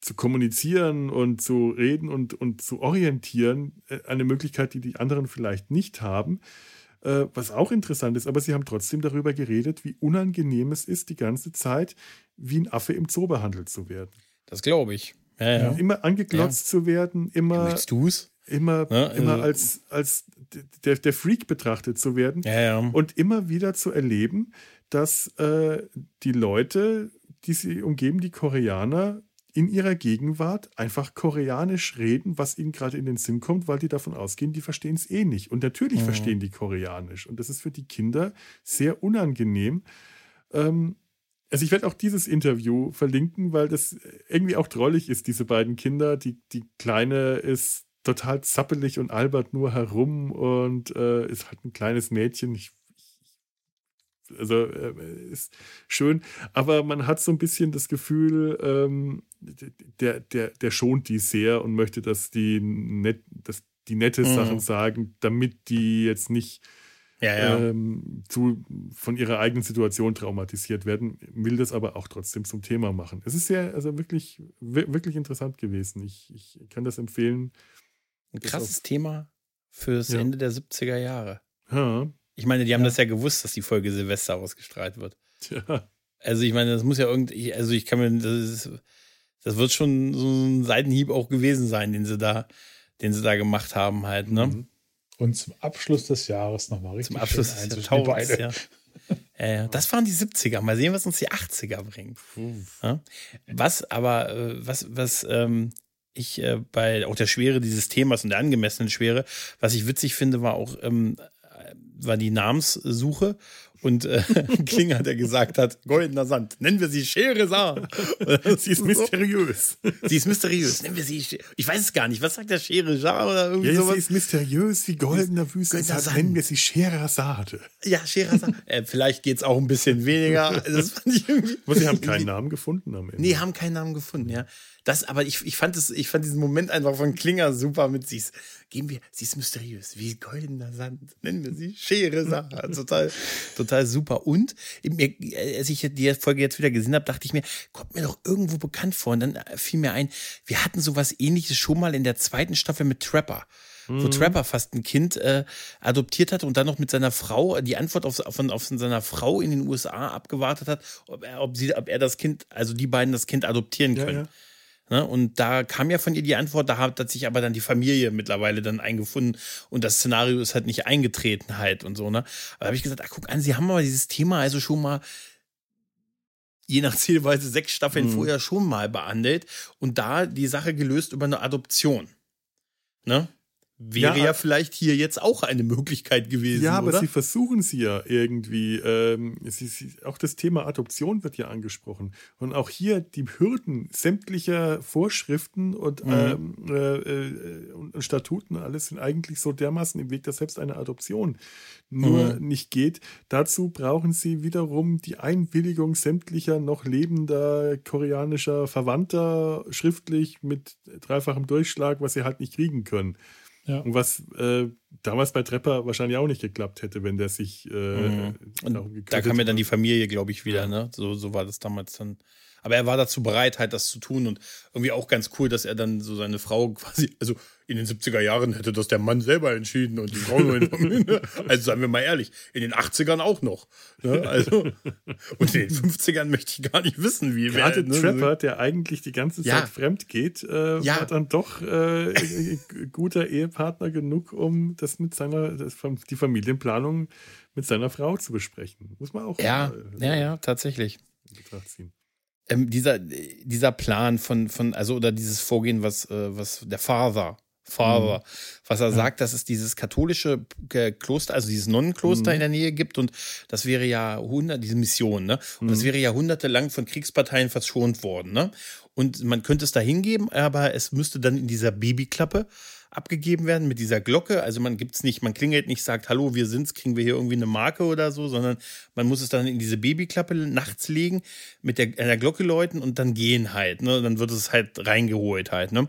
zu kommunizieren und zu reden und, und zu orientieren, äh, eine Möglichkeit, die die anderen vielleicht nicht haben. Äh, was auch interessant ist, aber sie haben trotzdem darüber geredet, wie unangenehm es ist, die ganze Zeit wie ein Affe im Zoo behandelt zu werden. Das glaube ich. Ja, ja. Immer angeglotzt zu werden, immer, Möchtest du's? immer, Ja, immer also- als, als der, der Freak betrachtet zu werden Ja, ja. und immer wieder zu erleben, dass äh, die Leute, die sie umgeben, die Koreaner, in ihrer Gegenwart einfach koreanisch reden, was ihnen gerade in den Sinn kommt, weil die davon ausgehen, die verstehen es eh nicht. Und natürlich Mhm. verstehen die koreanisch. Und das ist für die Kinder sehr unangenehm. Ähm, also ich werde auch dieses Interview verlinken, weil das irgendwie auch drollig ist, diese beiden Kinder. Die, die Kleine ist total zappelig und albert nur herum und äh, ist halt ein kleines Mädchen. Ich, ich, also äh, ist schön, aber man hat so ein bisschen das Gefühl, ähm, der, der, der schont die sehr und möchte, dass die, net, dass die nette Mhm. Sachen sagen, damit die jetzt nicht Ja, ja. ähm, zu, von ihrer eigenen Situation traumatisiert werden, will das aber auch trotzdem zum Thema machen. Es ist sehr, also wirklich, wi- wirklich interessant gewesen. Ich, ich kann das empfehlen. Ein krasses Thema fürs Ja. Ende der 70er Jahre. Ja, Ich meine, die haben Ja. das ja gewusst, dass die Folge Silvester ausgestrahlt wird. tja, Also ich meine, das muss ja irgendwie, also ich kann mir, das, ist, das wird schon so ein Seitenhieb auch gewesen sein, den sie da, den sie da gemacht haben halt, ne? Mhm. Und zum Abschluss des Jahres nochmal richtig Zum Abschluss schön des Jahrtausends, ja. Ja. Das waren die 70er. Mal sehen, was uns die 80er bringt. Ja? Was aber, äh, was, was ähm, ich äh, bei auch der Schwere dieses Themas und der angemessenen Schwere, was ich witzig finde, war auch ähm, war die Namenssuche Und äh, Klinger, der gesagt hat, goldener Sand, nennen wir sie Scheherazade. sie ist mysteriös. Sie ist mysteriös, nennen wir sie. Sch- Ich weiß es gar nicht. Was sagt der Scheherazade oder irgendwie Ja, sowas? sie ist mysteriös wie goldener Wüstensand. Nennen wir sie Scheherazade. Ja, Scheherazade. äh, vielleicht geht es auch ein bisschen weniger. Das fand ich irgendwie. Aber sie haben keinen Namen gefunden am Ende. Nee, haben keinen Namen gefunden, ja. Das, aber ich, ich fand es, ich fand diesen Moment einfach von Klinger super mit sie ist, geben wir, sie ist mysteriös, wie goldener Sand, nennen wir sie Scheherazade. total, total super. Und mir, als ich die Folge jetzt wieder gesehen habe, dachte ich mir, kommt mir doch irgendwo bekannt vor. Und dann fiel mir ein, wir hatten sowas ähnliches schon mal in der zweiten Staffel mit Trapper. Wo Trapper fast ein Kind äh, adoptiert hat und dann noch mit seiner Frau die Antwort auf, von, auf seiner Frau in den USA abgewartet hat, ob er, ob sie, ob er das Kind, also die beiden das Kind adoptieren Ja, können. ja. Ne? Und da kam ja von ihr die Antwort, da hat, hat sich aber dann die Familie mittlerweile dann eingefunden und das Szenario ist halt nicht eingetreten halt und so, ne? Aber da habe ich gesagt, ach guck an, sie haben aber dieses Thema also schon mal je nach Zielweise sechs Staffeln Mhm. vorher schon mal behandelt und da die Sache gelöst über eine Adoption. Ne? Wäre Ja, ja, äh, vielleicht hier jetzt auch eine Möglichkeit gewesen, Ja, aber oder? sie versuchen sie ja irgendwie. Ähm, sie, sie, auch das Thema Adoption wird ja angesprochen. Und auch hier die Hürden sämtlicher Vorschriften und, Mhm. ähm, äh, äh, und Statuten, alles sind eigentlich so dermaßen im Weg, dass selbst eine Adoption nur Mhm. nicht geht. Dazu brauchen sie wiederum die Einwilligung sämtlicher noch lebender koreanischer Verwandter schriftlich mit dreifachem Durchschlag, was sie halt nicht kriegen können. Ja. Und was äh, damals bei Trepper wahrscheinlich auch nicht geklappt hätte, wenn der sich äh, Mhm. Darum da gekümmert kam ja dann die. Familie, glaube ich, wieder, ne? So, so war das damals dann. Aber er war dazu bereit, halt das zu tun und irgendwie auch ganz cool, dass er dann so seine Frau quasi, also in den 70er Jahren hätte das der Mann selber entschieden und die Frau nur informiert. Also seien wir mal ehrlich, in den 80ern auch noch. Ne? Also, und in den 50ern möchte ich gar nicht wissen, wie Gerade wer, ne? Trapper, der eigentlich die ganze Zeit Ja. fremd geht, äh, Ja. war dann doch äh, guter Ehepartner genug, um das mit seiner, das, die Familienplanung mit seiner Frau zu besprechen. Muss man auch Ja, äh, ja, ja, tatsächlich. in Betracht ziehen. Ähm, dieser, dieser Plan von, von, also oder dieses Vorgehen, was, äh, was der Father, Father, was er sagt, dass es dieses katholische äh, Kloster, also dieses Nonnenkloster in der Nähe gibt und das wäre ja hundert, diese Mission, ne? Und das wäre jahrhundertelang von Kriegsparteien verschont worden, ne? Und man könnte es da hingeben, aber es müsste dann in dieser Babyklappe abgegeben werden mit dieser Glocke. Also man gibt's nicht, man klingelt nicht, sagt, hallo, wir sind's, kriegen wir hier irgendwie eine Marke oder so, sondern man muss es dann in diese Babyklappe nachts legen, mit der, einer Glocke läuten und dann gehen halt. Ne? Dann wird es halt reingeholt halt. Ne?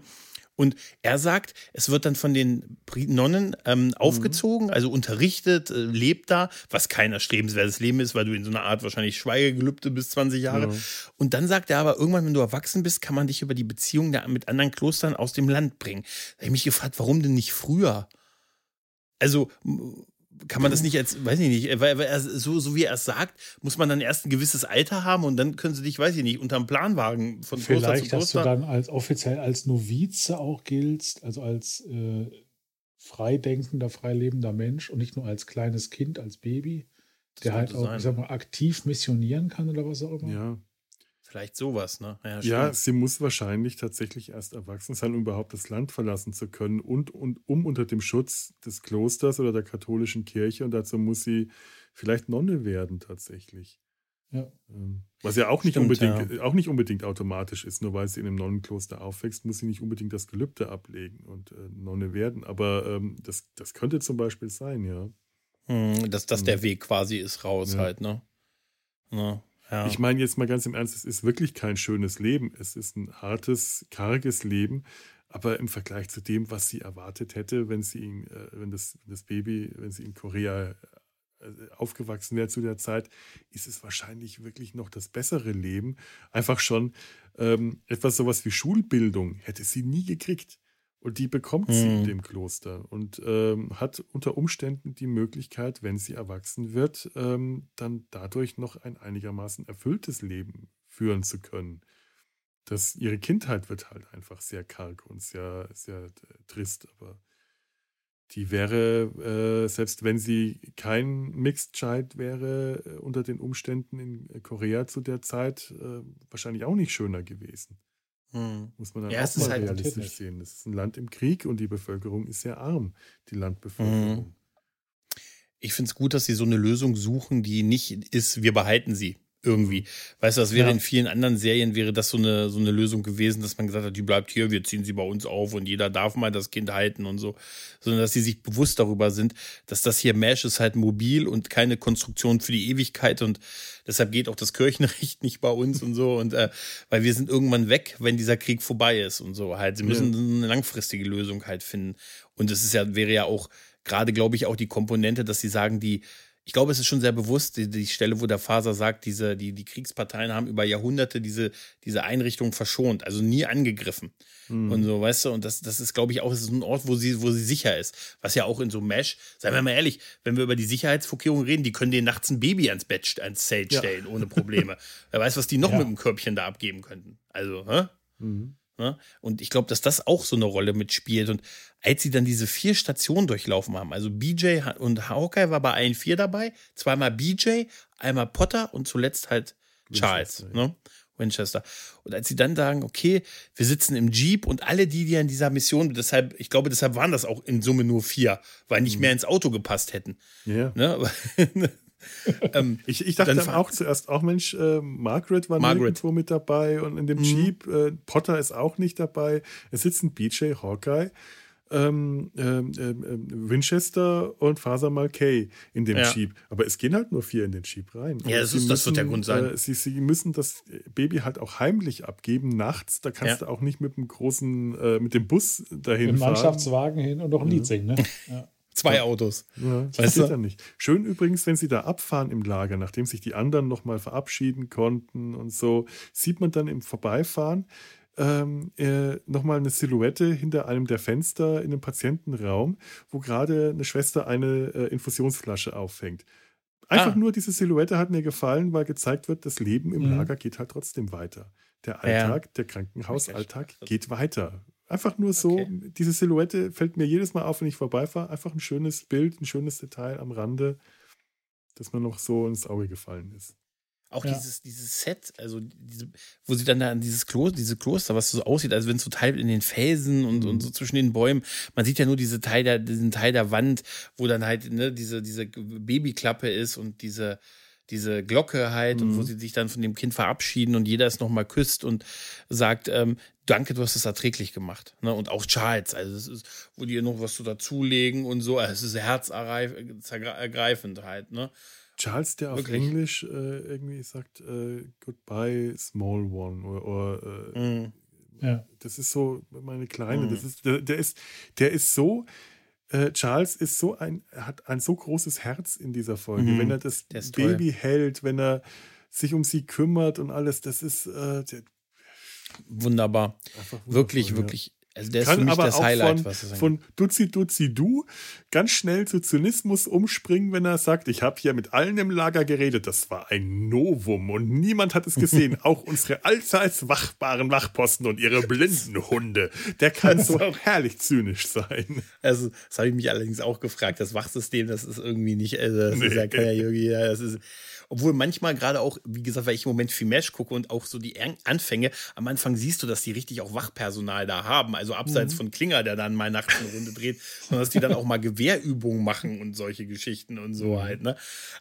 Und er sagt, es wird dann von den Nonnen ähm, aufgezogen, also unterrichtet, äh, lebt da, was kein erstrebenswertes Leben ist, weil du in so einer Art wahrscheinlich Schweigegelübde bis 20 Jahre. Und dann sagt er aber, irgendwann, wenn du erwachsen bist, kann man dich über die Beziehung der, mit anderen Klostern aus dem Land bringen. Da habe ich mich gefragt, warum denn nicht früher? Also kann man das nicht als, weiß ich nicht, weil, weil er, so, so wie er es sagt, muss man dann erst ein gewisses Alter haben und dann können sie dich, weiß ich nicht, unterm Planwagen von Kloster Vielleicht, zu dass du Kloster. dann als offiziell als Novize auch giltst, also als äh, freidenkender, freilebender Mensch und nicht nur als kleines Kind, als Baby, der halt auch, sein. ich sag mal, aktiv missionieren kann oder was auch immer. Ja. Vielleicht sowas, ne? Ja, Ja, sie muss wahrscheinlich tatsächlich erst erwachsen sein, um überhaupt das Land verlassen zu können und, und um unter dem Schutz des Klosters oder der katholischen Kirche. Und dazu muss sie vielleicht Nonne werden tatsächlich. Ja. Ähm, Was ja auch nicht, Stimmt, unbedingt, auch nicht unbedingt automatisch ist, nur weil sie in einem Nonnenkloster aufwächst, muss sie nicht unbedingt das Gelübde ablegen und äh, Nonne werden. Aber ähm, das, das könnte zum Beispiel sein, ja. Hm, dass das der Weg quasi ist raus Ja. halt, ne? Ne? Ja. Ich meine jetzt mal ganz im Ernst, es ist wirklich kein schönes Leben. Es ist ein hartes, karges Leben. Aber im Vergleich zu dem, was sie erwartet hätte, wenn sie ihn, äh, wenn das, das Baby, wenn sie in Korea äh, aufgewachsen wäre zu der Zeit, ist es wahrscheinlich wirklich noch das bessere Leben. Einfach schon ähm, etwas sowas wie Schulbildung hätte sie nie gekriegt. Und die bekommt sie in Mhm. dem Kloster und ähm, hat unter Umständen die Möglichkeit, wenn sie erwachsen wird, ähm, dann dadurch noch ein einigermaßen erfülltes Leben führen zu können. Das, ihre Kindheit wird halt einfach sehr karg und sehr, sehr äh, trist, aber die wäre, äh, selbst wenn sie kein Mixed Child wäre, äh, unter den Umständen in Korea zu der Zeit äh, wahrscheinlich auch nicht schöner gewesen. Hm. Muss man dann Ja, auch es mal halt realistisch sehen. Das ist ein Land im Krieg und die Bevölkerung ist sehr arm, die Landbevölkerung. ich finde es gut, dass sie so eine Lösung suchen, die nicht ist, wir behalten sie irgendwie. Weißt du, das wäre Ja. in vielen anderen Serien wäre das so eine, so eine Lösung gewesen, dass man gesagt hat, die bleibt hier, wir ziehen sie bei uns auf und jeder darf mal das Kind halten und so. Sondern dass sie sich bewusst darüber sind, dass das hier Mesh ist halt mobil und keine Konstruktion für die Ewigkeit und deshalb geht auch das Kirchenrecht nicht bei uns und so und äh, weil wir sind irgendwann weg, wenn dieser Krieg vorbei ist und so halt. Sie müssen eine langfristige Lösung halt finden. Und es ist ja, wäre ja auch gerade, glaube ich, auch die Komponente, dass sie sagen, die ich glaube, es ist schon sehr bewusst, die, die Stelle, wo der Faser sagt, diese, die, die Kriegsparteien haben über Jahrhunderte diese, diese Einrichtung verschont, also nie angegriffen. Und so, weißt du, und das, das ist, glaube ich, auch ist ein Ort, wo sie, wo sie sicher ist. Was ja auch in so Mesh, seien wir mal ehrlich, wenn wir über die Sicherheitsvorkehrungen reden, die können dir nachts ein Baby ans Bett, ans Zelt Ja. stellen, ohne Probleme. Wer weiß, was die noch Ja. mit dem Körbchen da abgeben könnten. Also, hä? Mhm. Ne? Und ich glaube, dass das auch so eine Rolle mitspielt. Und als sie dann diese vier Stationen durchlaufen haben, also BJ und Hawkeye war bei allen vier dabei, zweimal BJ, einmal Potter und zuletzt halt Charles, Winchester, ne? Winchester. Und als sie dann sagen, okay, wir sitzen im Jeep und alle die, die an dieser Mission, deshalb, ich glaube, deshalb waren das auch in Summe nur vier, weil nicht mehr ins Auto gepasst hätten. Ja. Ne? ähm, Ich, ich dachte Dann dann auch zuerst, auch Mensch, äh, Margaret war Margaret. nirgendwo mit dabei und in dem Mhm. Jeep, äh, Potter ist auch nicht dabei. Es sitzen BJ, Hawkeye, ähm, ähm, ähm, Winchester und Faser Malkay in dem Ja. Jeep. Aber es gehen halt nur vier in den Jeep rein. Ja, das ist- das wird der Grund sein. Äh, sie, sie müssen das Baby halt auch heimlich abgeben, nachts. Da kannst Ja. du auch nicht mit dem großen, äh, mit dem Bus dahin Im fahren. Mannschaftswagen hin und noch ein Lied singen. Ne? Ja. Zwei Autos. Ja, das Weißt geht du? dann nicht. Schön übrigens, wenn sie da abfahren im Lager, nachdem sich die anderen nochmal verabschieden konnten und so, sieht man dann im Vorbeifahren ähm, äh, nochmal eine Silhouette hinter einem der Fenster in einem Patientenraum, wo gerade eine Schwester eine äh, Infusionsflasche auffängt. Einfach Ah. nur diese Silhouette hat mir gefallen, weil gezeigt wird, das Leben im Mhm. Lager geht halt trotzdem weiter. Der Ja. Alltag, der Krankenhausalltag geht weiter. Einfach nur so, Okay. diese Silhouette fällt mir jedes Mal auf, wenn ich vorbeifahre. Einfach ein schönes Bild, ein schönes Detail am Rande, das mir noch so ins Auge gefallen ist. Auch Ja. dieses, dieses Set, also diese, wo sie dann da an dieses Kloster, diese Kloster, was so aussieht, als wenn es so Teil in den Felsen und, Mhm. und so zwischen den Bäumen. Man sieht ja nur diese Teil der, diesen Teil der Wand, wo dann halt ne, diese, diese Babyklappe ist und diese, diese Glocke halt und wo Mhm. sie sich dann von dem Kind verabschieden und jeder es nochmal küsst und sagt, ähm, danke, du hast es erträglich gemacht. Ne? Und auch Charles, also es ist, wo die ihr noch was so dazulegen und so, also es ist herzergreifend halt, ne? Charles, der auf Wirklich. Englisch äh, irgendwie sagt, äh, Goodbye, Small One. Oder, oder äh, Mhm. Ja. das ist so meine Kleine. Mhm. Das ist, der, der ist, der ist so. Äh, Charles ist so ein, hat ein so großes Herz in dieser Folge. Mhm. Wenn er das. Baby hält, wenn er sich um sie kümmert und alles, das ist äh, der, Wunderbar. Wirklich, ja. wirklich. Also der ist Kann mich aber das auch Highlight, von, von Duzi Duzi Du ganz schnell zu Zynismus umspringen, wenn er sagt, ich habe hier mit allen im Lager geredet. Das war ein Novum und niemand hat es gesehen. auch unsere allseits wachbaren Wachposten und ihre blinden Hunde. Der kann so herrlich zynisch sein. Also, das habe ich mich allerdings auch gefragt. Das Wachsystem, das ist irgendwie nicht, also das ist Nee. ja, kann ja irgendwie, ja, das ist, obwohl manchmal gerade auch, wie gesagt, weil ich im Moment viel Mesh gucke und auch so die An- Anfänge, am Anfang siehst du, dass die richtig auch Wachpersonal da haben. Also abseits Mhm. von Klinger, der dann mal nachts eine Runde dreht, sondern dass die dann auch mal Gewehrübungen machen und solche Geschichten und Mhm. so halt, ne?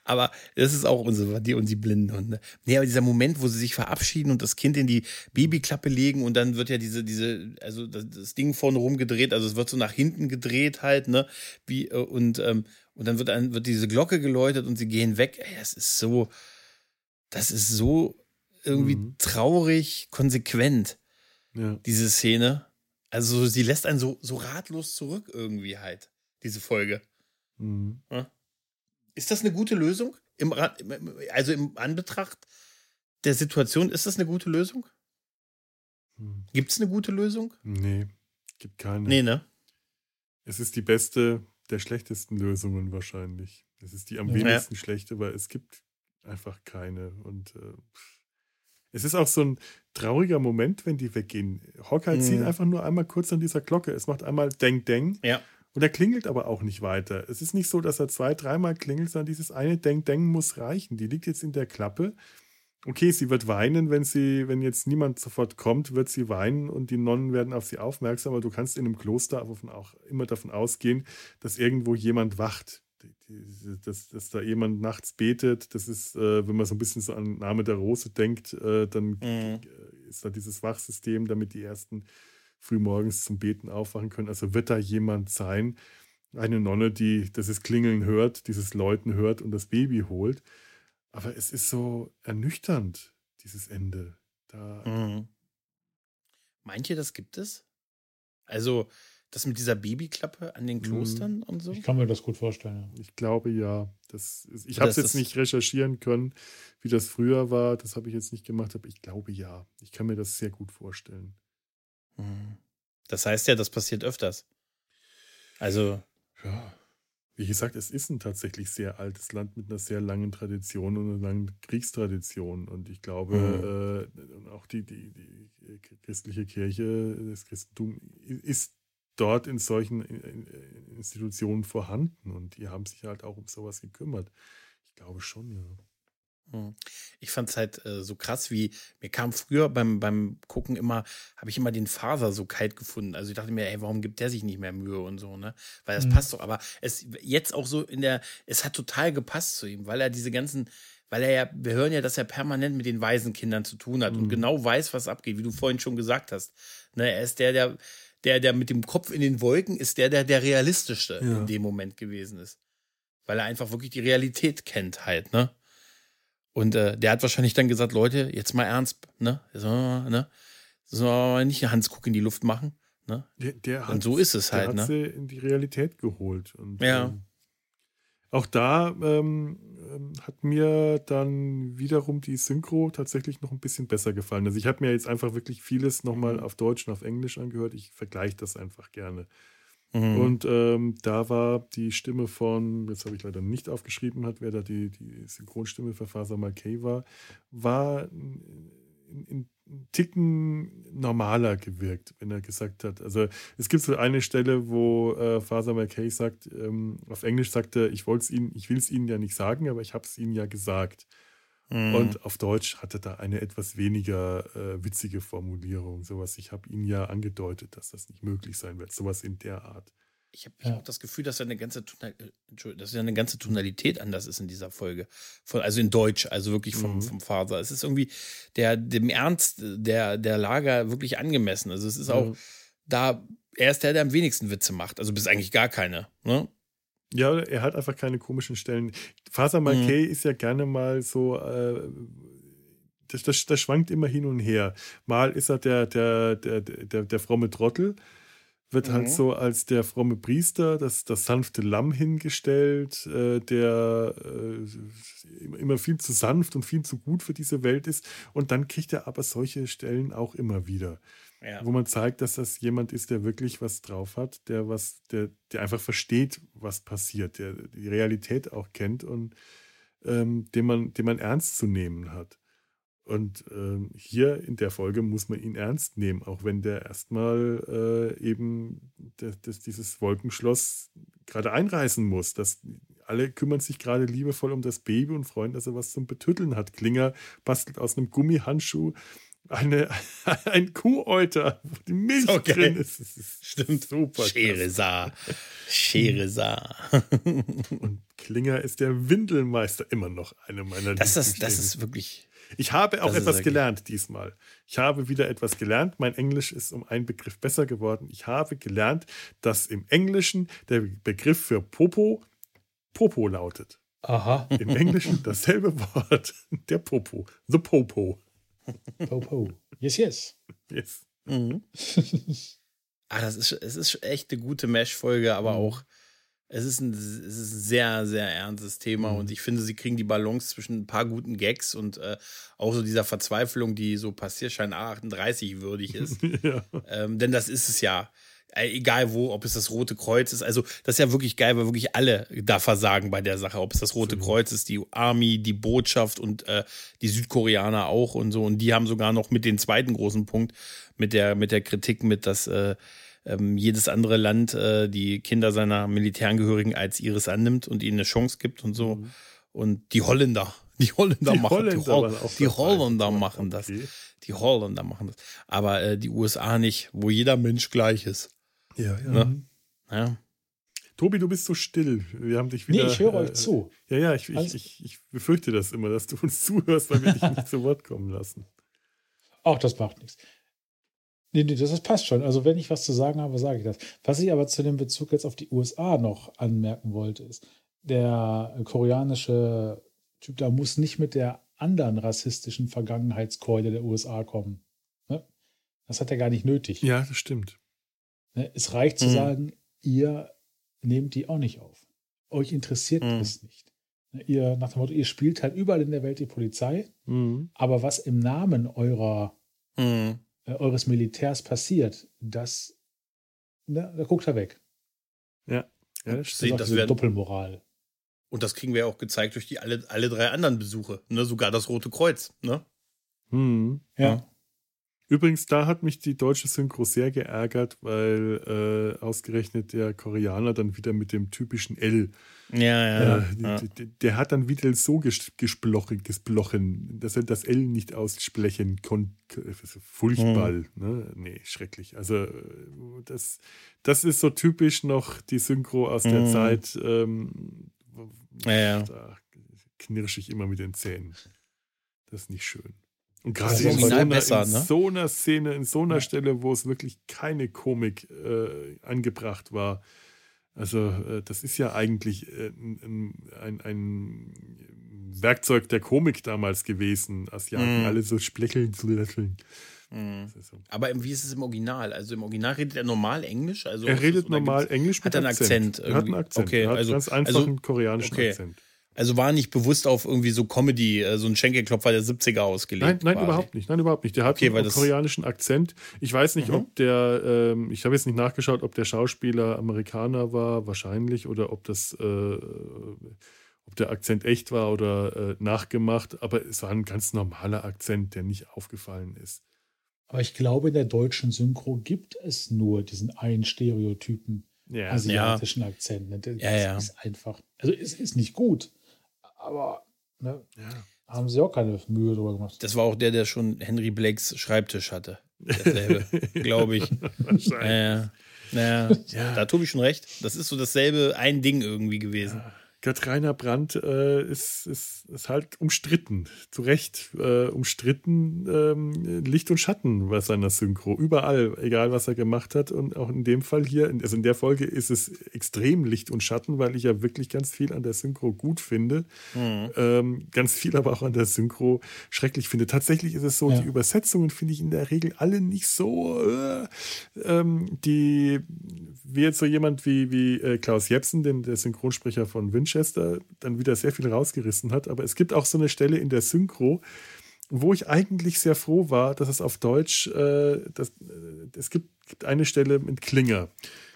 Aber das ist auch unsere, die und die blinden Hunde. Nee, aber dieser Moment, wo sie sich verabschieden und das Kind in die Babyklappe legen und dann wird ja diese, diese, also das, das Ding vorne rumgedreht, also es wird so nach hinten gedreht halt, ne? Wie, äh, und, ähm, und dann wird, ein, wird diese Glocke geläutet und sie gehen weg. Ey, das ist so, das ist so irgendwie Mhm. traurig, konsequent, Ja. diese Szene. Also sie lässt einen so, so ratlos zurück irgendwie halt, diese Folge. Mhm. Ist das eine gute Lösung? Im, also im Anbetracht der Situation, ist das eine gute Lösung? Mhm. Gibt es eine gute Lösung? Nee, gibt keine. Nee, ne? Es ist die beste der schlechtesten Lösungen wahrscheinlich. Es ist die am Ja. wenigsten schlechte, weil es gibt einfach keine. Und äh, es ist auch so ein trauriger Moment, wenn die weggehen. Hawkeye Mhm. zieht einfach nur einmal kurz an dieser Glocke. Es macht einmal Deng Deng. Ja. Und er klingelt aber auch nicht weiter. Es ist nicht so, dass er zwei, dreimal klingelt, sondern dieses eine Deng Deng muss reichen. Die liegt jetzt in der Klappe. Okay, sie wird weinen, wenn sie, wenn jetzt niemand sofort kommt, wird sie weinen und die Nonnen werden auf sie aufmerksam. Aber du kannst in einem Kloster auch immer davon ausgehen, dass irgendwo jemand wacht, dass, dass da jemand nachts betet, das ist, äh, wenn man so ein bisschen so an Name der Rose denkt, äh, dann Mhm. äh, ist da dieses Wachsystem, damit die ersten frühmorgens zum Beten aufwachen können. Also wird da jemand sein, eine Nonne, die dieses Klingeln hört, dieses Läuten hört und das Baby holt. Aber es ist so ernüchternd, dieses Ende. Da, Mhm. Meint ihr, das gibt es? Also, das mit dieser Babyklappe an den Klostern und so? Ich kann mir das gut vorstellen. Ja. Ich glaube ja. Das ist, ich habe es jetzt nicht recherchieren können, wie das früher war. Das habe ich jetzt nicht gemacht, aber ich glaube ja. Ich kann mir das sehr gut vorstellen. Mhm. Das heißt ja, das passiert öfters. Also, Ja. Wie gesagt, es ist ein tatsächlich sehr altes Land mit einer sehr langen Tradition und einer langen Kriegstradition. Und ich glaube, äh, und auch die, die, die christliche Kirche, das Christentum ist dort in solchen äh, Institutionen vorhanden. Und die haben sich halt auch um sowas gekümmert. Ich glaube schon, ja. Hm. Ich fand es halt äh, so krass, wie mir kam früher beim, beim Gucken immer, habe ich immer den Faser so kalt gefunden. Also ich dachte mir, ey, warum gibt der sich nicht mehr Mühe und so, ne? Weil das Mhm. passt doch. Aber es jetzt auch so in der, es hat total gepasst zu ihm, weil er diese ganzen, weil er ja, wir hören ja, dass er permanent mit den Waisenkindern zu tun hat und Mhm. genau weiß, was abgeht, wie du vorhin schon gesagt hast. Ne, er ist der, der, der, der mit dem Kopf in den Wolken ist der, der der realistischste Ja. in dem Moment gewesen ist. Weil er einfach wirklich die Realität kennt halt, ne? Und äh, der hat wahrscheinlich dann gesagt, Leute, jetzt mal ernst, ne? So, ne? Sollen wir mal nicht Hans Guck in die Luft machen, ne? Der, der Und so ist es der halt, hat ne? sie in die Realität geholt. Und, Ja. ähm, auch da ähm, ähm, hat mir dann wiederum die Synchro tatsächlich noch ein bisschen besser gefallen. Also ich habe mir jetzt einfach wirklich vieles nochmal auf Deutsch und auf Englisch angehört. Ich vergleiche das einfach gerne. Mhm. Und ähm, da war die Stimme von, jetzt habe ich leider nicht aufgeschrieben, hat, wer da die, die Synchronstimme für Faser Malkay war, war in, in, in Ticken normaler gewirkt, wenn er gesagt hat. Also es gibt so eine Stelle, wo äh, Faser Malkay sagt, ähm, auf Englisch sagt er, ich wollte es Ihnen, ich will es Ihnen ja nicht sagen, aber ich habe es Ihnen ja gesagt. Mhm. Und auf Deutsch hatte da eine etwas weniger äh, witzige Formulierung. Sowas, ich habe Ihnen ja angedeutet, dass das nicht möglich sein wird. Sowas in der Art. Ich habe Ja. hab das Gefühl, dass da eine ganze, äh, dass da eine ganze Tonalität anders ist in dieser Folge. Von, also in Deutsch, also wirklich vom, Mhm. vom Faser. Es ist irgendwie der, dem Ernst der, der Lager wirklich angemessen. Also es ist auch da, er ist der, der am wenigsten Witze macht. Also bis eigentlich gar keine. Ne? Ja, er hat einfach keine komischen Stellen. Faser Mhm. Malkay ist ja gerne mal so, äh, das, das, das schwankt immer hin und her. Mal ist er der, der, der, der, der fromme Trottel, wird halt Mhm. so als der fromme Priester, das, das sanfte Lamm hingestellt, äh, der äh, immer viel zu sanft und viel zu gut für diese Welt ist. Und dann kriegt er aber solche Stellen auch immer wieder Ja. wo man zeigt, dass das jemand ist, der wirklich was drauf hat, der was, der, der einfach versteht, was passiert, der die Realität auch kennt und ähm, den, man, den man ernst zu nehmen hat. Und ähm, hier in der Folge muss man ihn ernst nehmen, auch wenn der erstmal äh, eben das, das, dieses Wolkenschloss gerade einreißen muss. Das, alle kümmern sich gerade liebevoll um das Baby und freuen, dass er was zum Betütteln hat. Klinger bastelt aus einem Gummihandschuh eine, ein Kuhäuter, wo die Milch geil. drin ist. Das ist Stimmt. super. klasse. Scheresa. Scheresa. Und Klinger ist der Windelmeister immer noch eine meiner Das ist, das ist wirklich. Ich habe auch etwas gelernt diesmal. Ich habe wieder etwas gelernt. Mein Englisch ist um einen Begriff besser geworden. Ich habe gelernt, dass im Englischen der Begriff für Popo Popo lautet. Aha. Im Englischen dasselbe Wort. Der Popo. The Popo. Po, po. Yes, yes. Yes. Mhm. Ah, das ist, es ist echt eine gute Mesh-Folge, aber Mhm. auch, es ist, ein, es ist ein sehr, sehr ernstes Thema Mhm. und ich finde, sie kriegen die Balance zwischen ein paar guten Gags und äh, auch so dieser Verzweiflung, die so Passierschein A38 würdig ist. ja. ähm, denn das ist es ja. Äh, Egal wo, ob es das Rote Kreuz ist. Also, das ist ja wirklich geil, weil wirklich alle da versagen bei der Sache. Ob es das Rote Absolut. Kreuz ist, die Army, die Botschaft und äh, die Südkoreaner auch und so. Und die haben sogar noch mit den zweiten großen Punkt, mit der, mit der Kritik, mit dass äh, ähm, jedes andere Land äh, die Kinder seiner Militärangehörigen als ihres annimmt und ihnen eine Chance gibt und so. Und die Holländer, die Holländer Die machen Holländer die, Hol waren auch die. Holländer machen das. Okay. Die Holländer machen das. Aber äh, die USA nicht, wo jeder Mensch gleich ist. Ja, ja. Ne? Ja. Tobi, du bist so still. Wir haben dich wieder. Nee, ich höre äh, euch zu. Ja, ja, ich, ich, Alles- ich, ich befürchte das immer, dass du uns zuhörst, weil wir dich nicht zu Wort kommen lassen. Auch das macht nichts. Nee, nee, das, das passt schon. Also, wenn ich was zu sagen habe, sage ich das. Was ich aber zu dem Bezug jetzt auf die USA noch anmerken wollte, ist, der koreanische Typ da muss nicht mit der anderen rassistischen Vergangenheitskeule der USA kommen. Ne? Das hat er gar nicht nötig. Ja, das stimmt. Ne? Es reicht zu Mhm. sagen, ihr nehmt die auch nicht auf. Euch interessiert Mhm. es nicht. Ne? Ihr, nach dem Motto, ihr spielt halt überall in der Welt die Polizei, Mhm. aber was im Namen eurer Hm. äh, eures Militärs passiert, das, ne, da guckt er weg. Ja, das Das Sehen, ist das werden- Doppelmoral. Und das kriegen wir ja auch gezeigt durch die alle, alle drei anderen Besuche. Ne? Sogar das Rote Kreuz. Ne? Mhm. Ja. Ja. Übrigens, da hat mich die deutsche Synchro sehr geärgert, weil äh, ausgerechnet der Koreaner dann wieder mit dem typischen L, Ja, ja. äh, ja. d- d- der hat dann wieder so ges gesplochen, gesplochen, dass er das L nicht aussprechen konnte. Furchtbar, Hm. ne? Nee, schrecklich. Also das, das ist so typisch noch die Synchro aus der Mhm. Zeit. Ähm, Ja, ja. Da knirsche ich immer mit den Zähnen. Das ist nicht schön. Und gerade in, so einer, besser, in ne? so einer Szene, in so einer Ja. Stelle, wo es wirklich keine Komik äh, angebracht war. Also, äh, das ist ja eigentlich äh, ein, ein, Werkzeug der Komik damals gewesen. Asiaten Mhm. alle so splecheln zu lächeln. Ist so. Aber wie ist es im Original? Also im Original redet er normal Englisch? Also Er redet normal Englisch hat mit einen Akzent. Akzent Er hat einen? Akzent. Okay, er hat also- ganz einfachen also- koreanischen okay. Akzent. Also war nicht bewusst auf irgendwie so Comedy, äh, so ein Schenkelklopfer der 70er ausgelegt. Nein, nein, quasi. überhaupt nicht. Nein, überhaupt nicht. Der hat Okay, einen koreanischen Akzent. Ich weiß nicht, Mhm. ob der, ähm, ich habe jetzt nicht nachgeschaut, ob der Schauspieler Amerikaner war, wahrscheinlich, oder ob das, äh, ob der Akzent echt war oder äh, nachgemacht. Aber es war ein ganz normaler Akzent, der nicht aufgefallen ist. Aber ich glaube, in der deutschen Synchro gibt es nur diesen einen Stereotypen Ja, asiatischen Akzent. Ne? Das Ja, ja. ist einfach, also es ist nicht gut, aber ne, ja. haben sie auch keine Mühe drüber gemacht. Das war auch der, der schon Henry Blakes Schreibtisch hatte. Derselbe, glaube ich. Wahrscheinlich. Ja, ja. ja. Da hat Tobi schon recht. Das ist so dasselbe ein Ding irgendwie gewesen. Gerd Rainer Brandt äh, ist, ist, ist halt umstritten, zu Recht äh, umstritten, ähm, Licht und Schatten bei seiner Synchro, überall, egal was er gemacht hat. Und auch in dem Fall hier, also in der Folge ist es extrem Licht und Schatten, weil ich ja wirklich ganz viel an der Synchro gut finde, Mhm. ähm, ganz viel aber auch an der Synchro schrecklich finde. Tatsächlich ist es so, Ja. die Übersetzungen finde ich in der Regel alle nicht so, äh, ähm, die, wie jetzt so jemand wie, wie äh, Klaus Jepsen, den, der Synchronsprecher von Winchester, dann wieder sehr viel rausgerissen hat. Aber es gibt auch so eine Stelle in der Synchro, wo ich eigentlich sehr froh war, dass es auf Deutsch, äh, das, äh, es gibt, gibt eine Stelle mit Klinger.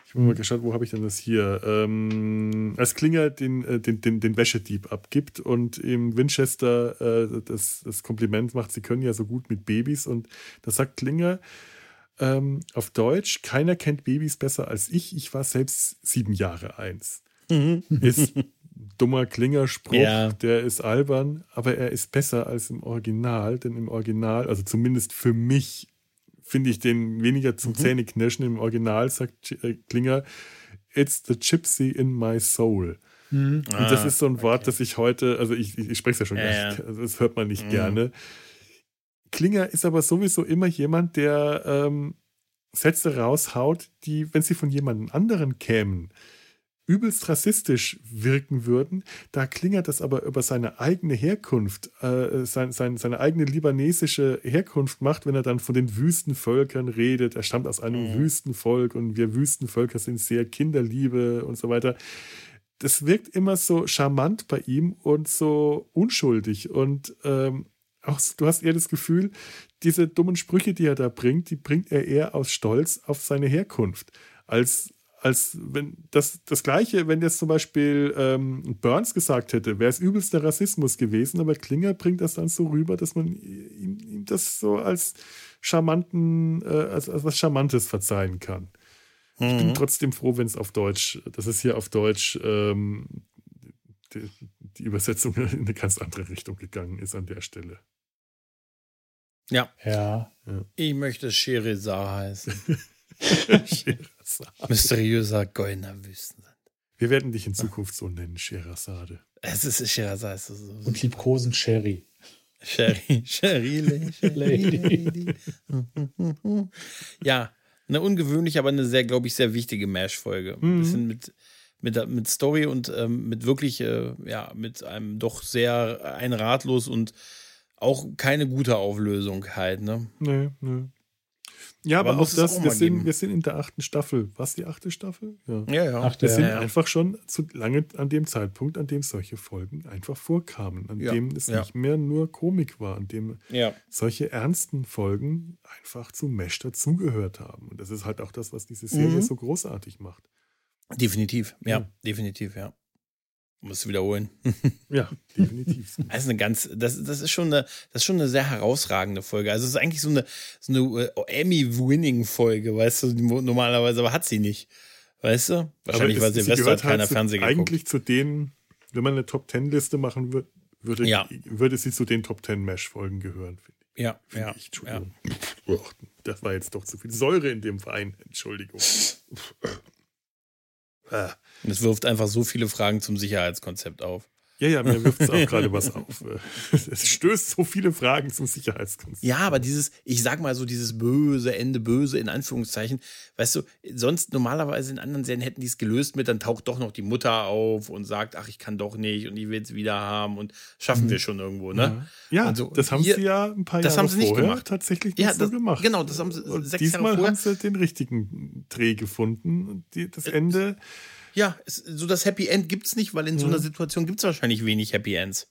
Ich habe mal geschaut, wo habe ich denn das hier? Ähm, als Klinger den, äh, den, den, den Wäschedieb abgibt und im Winchester äh, das, das Kompliment macht, sie können ja so gut mit Babys. Und da sagt Klinger ähm, auf Deutsch, keiner kennt Babys besser als ich. Ich war selbst sieben Jahre eins. Ist dummer Klingerspruch, Ja. der ist albern, aber er ist besser als im Original, denn im Original, also zumindest für mich, finde ich den weniger zum Zähneknirschen. Im Original sagt äh, Klinger, It's the Gypsy in my soul. Mhm. Und das ist so ein Wort, das ich heute, also ich, ich, ich spreche es ja schon Ja, nicht, also das hört man nicht Mhm. gerne. Klinger ist aber sowieso immer jemand, der ähm, Sätze raushaut, die, wenn sie von jemand anderen kämen, übelst rassistisch wirken würden. Da klingert das aber über seine eigene Herkunft, äh, sein, sein, seine eigene libanesische Herkunft macht, wenn er dann von den Wüstenvölkern redet. Er stammt aus einem Mhm. Wüstenvolk und wir Wüstenvölker sind sehr Kinderliebe und so weiter. Das wirkt immer so charmant bei ihm und so unschuldig. Und ähm, auch, du hast eher das Gefühl, diese dummen Sprüche, die er da bringt, die bringt er eher aus Stolz auf seine Herkunft. Als, als wenn das, das Gleiche, wenn jetzt zum Beispiel ähm, Burns gesagt hätte, wäre es übelster Rassismus gewesen, aber Klinger bringt das dann so rüber, dass man ihm, ihm das so als charmanten, äh, als, als was Charmantes verzeihen kann. Ich bin Mhm. trotzdem froh, wenn es auf Deutsch, dass es hier auf Deutsch ähm, die, die Übersetzung in eine ganz andere Richtung gegangen ist an der Stelle. Ja, Ja. ich möchte Sherizar heißen. Scheherazade. Mysteriöser Goldner Wüstensand. Wir werden dich in Zukunft so nennen, Sherazade. Es ist Scheherazade. es ist so- Und liebkosen Sherry. Sherry, Sherry, Lady. ja, eine ungewöhnliche, aber eine sehr, glaube ich, sehr wichtige Mash-Folge. Ein bisschen mit, mit, mit Story und ähm, mit wirklich, äh, ja, mit einem doch sehr ein ratlos und auch keine gute Auflösung halt, ne? Nee, nee. Ja, aber, Aber auch das, auch wir, sind, wir sind in der achten Staffel. Was, die achte Staffel? Ja. Ja, ja. Ach, Wir sind ja, ja. einfach schon zu lange an dem Zeitpunkt, an dem solche Folgen einfach vorkamen, an Ja, dem es ja. nicht mehr nur Komik war, an dem ja. solche ernsten Folgen einfach zu Mesh dazugehört haben. Und das ist halt auch das, was diese Serie Mhm. so großartig macht. Definitiv, ja, Ja. definitiv, ja. Muss wiederholen. Ja, definitiv. Das ist eine ganz, das, das ist schon eine, das ist schon eine sehr herausragende Folge. Also es ist eigentlich so eine, so eine äh, Emmy-Winning-Folge, weißt du, normalerweise, aber hat sie nicht. Weißt du? Wahrscheinlich, weil Silvester hat keiner halt Fernsehen geguckt. Eigentlich zu denen, wenn man eine Top-10-Liste machen würde, würde, Ja. würde sie zu den Top-10-Mesh-Folgen gehören, finde ich. Ja, Finde ja, ich. ja. Entschuldigung. Uch, Das war jetzt doch zu viel Säure in dem Wein. Entschuldigung. Und es wirft einfach so viele Fragen zum Sicherheitskonzept auf. Ja, ja, mir wirft es auch gerade was auf. Es stößt so viele Fragen zum Sicherheitskonzept. Ja, aber dieses, ich sag mal so, dieses böse Ende, böse in Anführungszeichen, weißt du, sonst normalerweise in anderen Serien hätten die es gelöst mit, dann taucht doch noch die Mutter auf und sagt, ach, ich kann doch nicht und ich will es wieder haben und schaffen wir schon irgendwo, ne? Ja, Also das haben hier- sie ja ein paar das Jahre haben sie nicht vorher gemacht. tatsächlich Ja, nicht so das- gemacht. genau, das haben sie Und sechs Jahre diesmal vorher- haben sie den richtigen Dreh gefunden. Und die, das Ende, Ja, es, so das Happy End gibt's nicht, weil in so einer Situation gibt's wahrscheinlich wenig Happy Ends.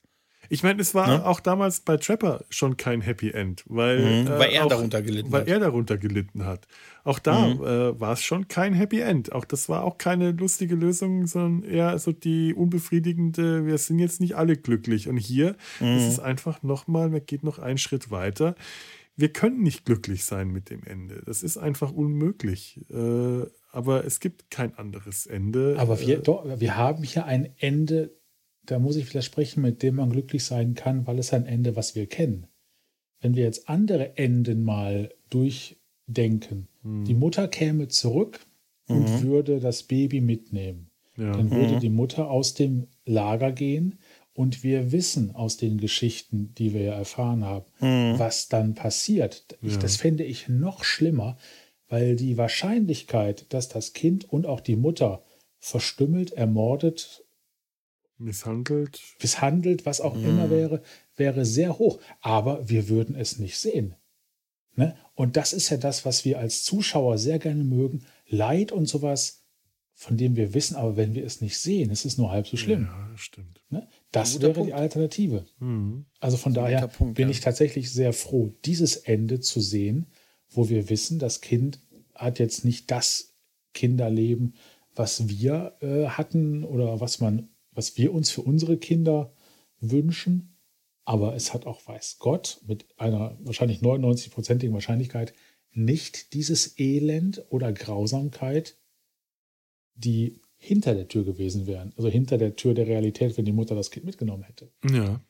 ich meine, es war Ne? auch damals bei Trapper schon kein Happy End, weil, Mhm, weil er auch, darunter gelitten weil hat. er darunter gelitten hat. Auch da Mhm. äh, war es schon kein Happy End. Auch das war auch keine lustige Lösung, sondern eher so die unbefriedigende, wir sind jetzt nicht alle glücklich. Und hier Mhm. ist es einfach nochmal, man geht noch einen Schritt weiter. Wir können nicht glücklich sein mit dem Ende. Das ist einfach unmöglich. Äh, aber es gibt kein anderes Ende. Aber wir, Äh, doch, wir haben hier ein Ende, da muss ich widersprechen, mit dem man glücklich sein kann, weil es ein Ende, was wir kennen. Wenn wir jetzt andere Enden mal durchdenken, Hm. die Mutter käme zurück und würde das Baby mitnehmen. ja. Dann würde die Mutter aus dem Lager gehen und wir wissen aus den Geschichten, die wir ja erfahren haben, was dann passiert. Ich, Ja. Das fände ich noch schlimmer, weil die Wahrscheinlichkeit, dass das Kind und auch die Mutter verstümmelt, ermordet, misshandelt. misshandelt, was auch immer wäre, wäre sehr hoch. Aber wir würden es nicht sehen. Ne? Und das ist ja das, was wir als Zuschauer sehr gerne mögen. Leid und sowas, von dem wir wissen, aber wenn wir es nicht sehen, es ist nur halb so schlimm. Ja, stimmt. Ne? Das wäre Punkt. die Alternative. Mhm. Also von daher Punkt, bin ja. ich tatsächlich sehr froh, dieses Ende zu sehen, wo wir wissen, das Kind hat jetzt nicht das Kinderleben, was wir äh, hatten oder was man, was wir uns für unsere Kinder wünschen. Aber es hat auch, weiß Gott, mit einer wahrscheinlich 99-prozentigen Wahrscheinlichkeit nicht dieses Elend oder Grausamkeit, die hinter der Tür gewesen wären. Also hinter der Tür der Realität, wenn die Mutter das Kind mitgenommen hätte. Ja.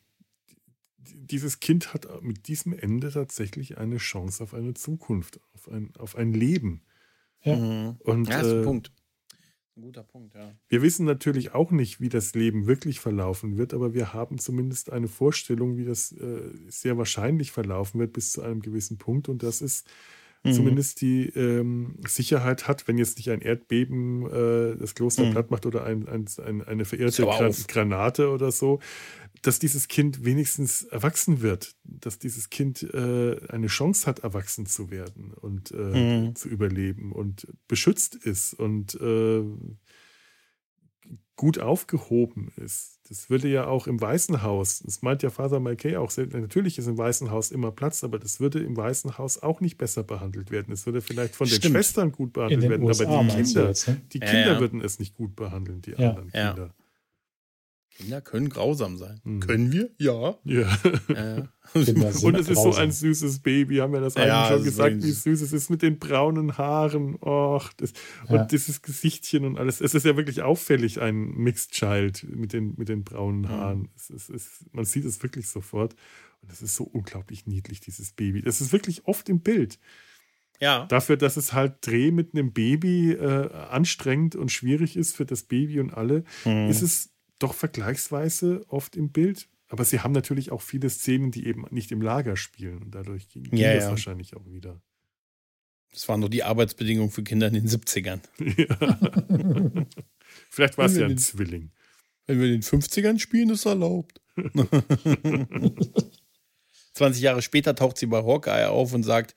Dieses Kind hat mit diesem Ende tatsächlich eine Chance auf eine Zukunft, auf ein, auf ein Leben. Ja. Mhm. Und Ja, ist ein äh, Punkt. Ein guter Punkt, ja. wir wissen natürlich auch nicht, wie das Leben wirklich verlaufen wird, aber wir haben zumindest eine Vorstellung, wie das äh, sehr wahrscheinlich verlaufen wird bis zu einem gewissen Punkt. Und das ist Mhm. zumindest die ähm, Sicherheit hat, wenn jetzt nicht ein Erdbeben äh, das Kloster Mhm. platt macht oder ein, ein, ein, eine verirrte Gran auf. Granate oder so, dass dieses Kind wenigstens erwachsen wird, dass dieses Kind äh, eine Chance hat, erwachsen zu werden und äh, Mhm. zu überleben und beschützt ist und äh, gut aufgehoben ist. Das würde ja auch im Weißen Haus, das meint ja Father Malkay auch, sehr- natürlich ist im Weißen Haus immer Platz, aber das würde im Weißen Haus auch nicht besser behandelt werden. Es würde vielleicht von den Stimmt. Schwestern gut behandelt den werden, USA aber die Kinder, jetzt, ne? die Ja, Kinder ja. würden es nicht gut behandeln, die Ja. anderen Ja. Kinder. Kinder können grausam sein. Mhm. Können wir? Ja. Ja. sind Und es ist so ein süßes Baby, haben wir das Ja, eigentlich schon es gesagt, wie süß es ist mit den braunen Haaren. Och, das, Ja. Und dieses Gesichtchen und alles. Es ist ja wirklich auffällig, ein Mixed Child mit den, mit den braunen Haaren. Es ist, es, man sieht es wirklich sofort. Und es ist so unglaublich niedlich, dieses Baby. Das ist wirklich oft im Bild. Ja. Dafür, dass es halt Dreh mit einem Baby äh, anstrengend und schwierig ist für das Baby und alle, Hm. ist es doch vergleichsweise oft im Bild. Aber sie haben natürlich auch viele Szenen, die eben nicht im Lager spielen. Und dadurch ging, ging Ja, das ja. wahrscheinlich auch wieder. Das waren nur die Arbeitsbedingungen für Kinder in den 70ern. Ja. Vielleicht war es ja ein Den- Zwilling. Wenn wir in den 50ern spielen, ist erlaubt. 20 Jahre später taucht sie bei Hawkeye auf und sagt,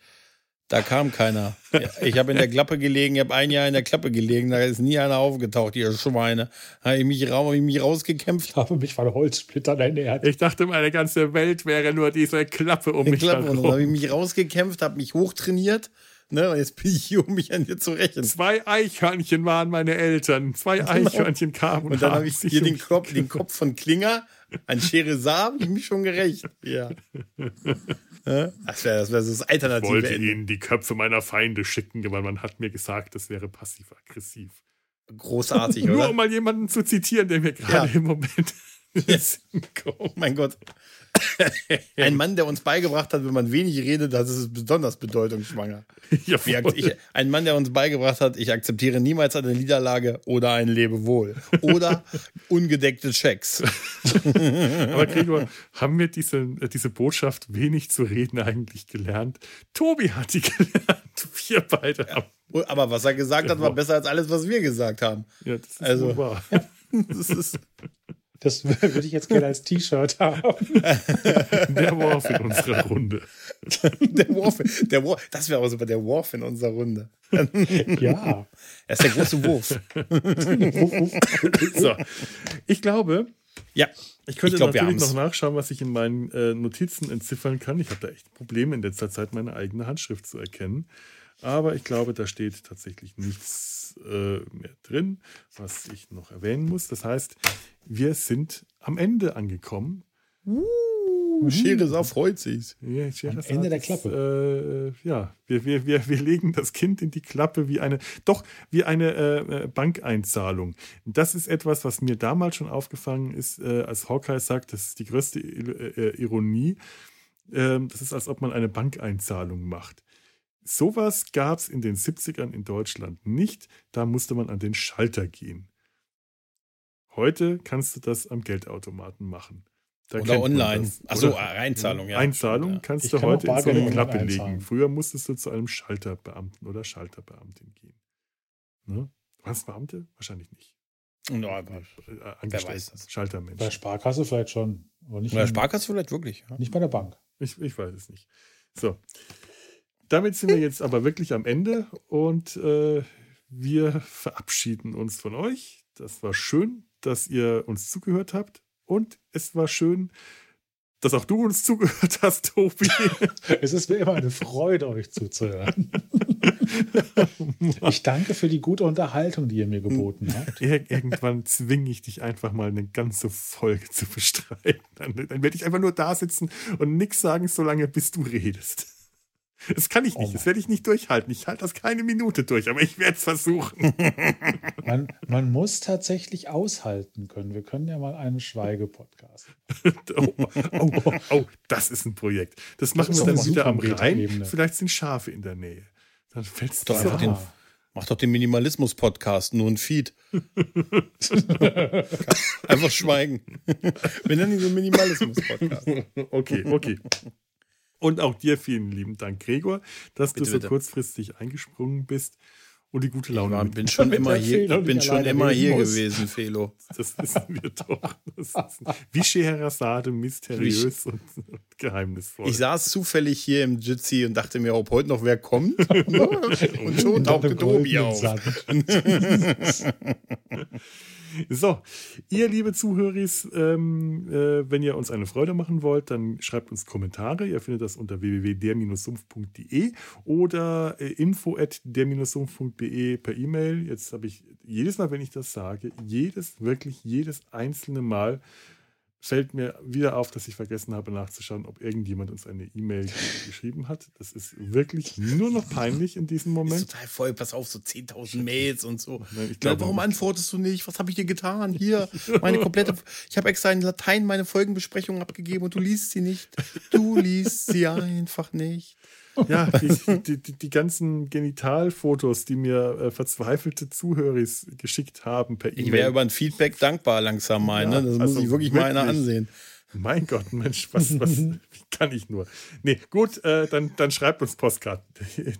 da kam keiner. Ich habe in der Klappe gelegen, ich habe ein Jahr in der Klappe gelegen, da ist nie einer aufgetaucht, ihr Schweine. Habe ich mich, hab ich mich rausgekämpft. Ich habe mich von Holzsplittern ernährt. Ich dachte, meine ganze Welt wäre nur diese Klappe um In mich Klappe, und dann habe ich herum. mich rausgekämpft, habe mich hochtrainiert. Ne, und jetzt bin ich hier, um mich an dir zu rächen. Zwei Eichhörnchen waren meine Eltern. Zwei Eichhörnchen kamen Genau. Und dann habe ich hier den Kopf, den Kopf von Klinger an Scheresar, habe ich mich schon gerecht. Ja. Ja, Das wäre das, wär so das Ich alternative wollte Ende. ihnen die Köpfe meiner Feinde schicken, weil man hat mir gesagt, das wäre passiv-aggressiv. Großartig, Nur oder? um mal jemanden zu zitieren, der mir gerade Ja. im Moment kommt. Oh mein Gott. Ein Mann, der uns beigebracht hat, wenn man wenig redet, das ist besonders bedeutungsschwanger. Ich, ein Mann, der uns beigebracht hat, ich akzeptiere niemals eine Niederlage oder ein Lebewohl. Oder ungedeckte Schecks. Aber Gregor, haben wir diese, äh, diese Botschaft wenig zu reden eigentlich gelernt? Tobi hat die gelernt. Wir beide haben. Aber was er gesagt hat, war besser als alles, was wir gesagt haben. Ja, das ist Also- wahr. Das ist, Das würde ich jetzt gerne als T-Shirt haben. Der Wurf in unserer Runde. der Wurf, der Wurf, das wäre aber super, der Wurf in unserer Runde. Ja. Er ist der große Wurf. So, ich glaube, Ja, ich könnte Ich glaub, natürlich noch nachschauen, was ich in meinen äh, Notizen entziffern kann. Ich habe da echt Probleme in letzter Zeit, meine eigene Handschrift zu erkennen. Aber ich glaube, da steht tatsächlich nichts äh, mehr drin, was ich noch erwähnen muss. Das heißt, wir sind am Ende angekommen. Scheresar freut sich. Ja, Scheherazade Ende der ist, Klappe. Äh, ja, wir, wir, wir, wir legen das Kind in die Klappe wie eine, doch, wie eine äh, äh, Bankeinzahlung. Das ist etwas, was mir damals schon aufgefallen ist, äh, als Hawkeye sagt, das ist die größte äh, äh, Ironie. Ähm, das ist, als ob man eine Bankeinzahlung macht. Sowas gab es in den 70ern in Deutschland nicht. Da musste man an den Schalter gehen. Heute kannst du das am Geldautomaten machen. Da Oder online. Achso, Oder- Einzahlung, ja. Einzahlung Ja. kannst Ich du kann heute in so eine online Klappe einzahlen. legen. Früher musstest du zu einem Schalterbeamten oder Schalterbeamtin gehen. Ne? Was Beamte? Wahrscheinlich nicht. No, aber Äh, Angestellte, weiß das? Schaltermensch. Bei der Sparkasse vielleicht schon. Aber nicht, bei der Sparkasse vielleicht wirklich. Ja. nicht bei der Bank. Ich, ich weiß es nicht. So. Damit sind wir jetzt aber wirklich am Ende und äh, wir verabschieden uns von euch. Das war schön, dass ihr uns zugehört habt und es war schön, dass auch du uns zugehört hast, Tobi. Es ist mir immer eine Freude, euch zuzuhören. Ich danke für die gute Unterhaltung, die ihr mir geboten habt. Ir irgendwann zwinge ich dich einfach mal eine ganze Folge zu bestreiten. Dann, dann werde ich einfach nur da sitzen und nichts sagen, solange bis du redest. Das kann ich nicht, Oh das werde ich nicht durchhalten. Ich halte das keine Minute durch, aber ich werde es versuchen. Man, man muss tatsächlich aushalten können. Wir können ja mal einen Schweigepodcast. Oh, oh, oh, oh, das ist ein Projekt. Das machen ist wir dann wieder am Rhein. Vielleicht sind Schafe in der Nähe. Dann fällt es Doch einfach den, mach doch den Minimalismus-Podcast, nur ein Feed. einfach schweigen. Wir nennen ihn so Minimalismus-Podcast. Okay, okay. Und auch dir vielen lieben Dank, Gregor, dass Bitte, du so bitte. kurzfristig eingesprungen bist und die gute Laune Ich bin schon immer hier, ich bin schon immer hier muss. gewesen, Felo. Das wissen wir doch. Das ist wie Scheherazade, mysteriös und, und geheimnisvoll. Ich saß zufällig hier im Jitsi und dachte mir, ob heute noch wer kommt. und schon tauchte Tobi auf. So, ihr liebe Zuhörer, ähm, äh, wenn ihr uns eine Freude machen wollt, dann schreibt uns Kommentare. Ihr findet das unter www.der-sumpf.de oder äh, info@der-sumpf.de per E-Mail. Jetzt habe ich jedes Mal, wenn ich das sage, jedes, wirklich jedes einzelne Mal fällt mir wieder auf, dass ich vergessen habe nachzuschauen, ob irgendjemand uns eine E-Mail geschrieben hat. Das ist wirklich nur noch peinlich in diesem Ist Moment. total voll, pass auf, so 10.000 Mails und so. Nein, ich Na, glaube warum nicht. antwortest du nicht? Was habe ich dir getan? Hier, meine komplette. Ich habe extra in Latein meine Folgenbesprechung abgegeben und du liest sie nicht. Du liest sie einfach nicht. Ja, die, die, die, die ganzen Genitalfotos, die mir äh, verzweifelte Zuhörer geschickt haben per E-Mail. Ich wäre über ein Feedback dankbar langsam mal. Ja, ne? Das also muss ich wirklich, mal einer wirklich. ansehen. Mein Gott, Mensch, was, was wie kann ich nur? Nee, gut, äh, dann, dann schreibt uns Postkarten.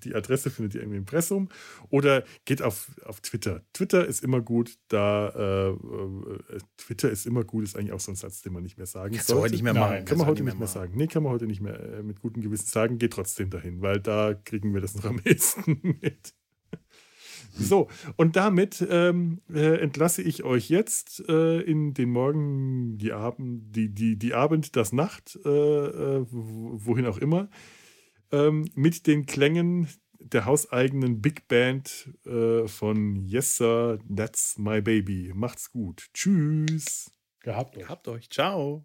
Die Adresse findet ihr im Impressum oder geht auf, auf Twitter. Twitter ist immer gut, da äh, äh, Twitter ist immer gut, ist eigentlich auch so ein Satz, den man nicht mehr sagen Kannst du sollte. heute nicht mehr Nein, machen. Kann man heute nicht mehr sagen. Nee, kann man heute nicht mehr äh, mit gutem Gewissen sagen. Geht trotzdem dahin, weil da kriegen wir das noch am ehesten mit. So, und damit ähm, äh, entlasse ich euch jetzt äh, in den Morgen, die Abend, die, die, die Abend, das Nacht, äh, äh, wohin auch immer, ähm, mit den Klängen der hauseigenen Big Band äh, von Yes Sir, That's My Baby. Macht's gut. Tschüss. Gehabt euch. Habt euch. Ciao.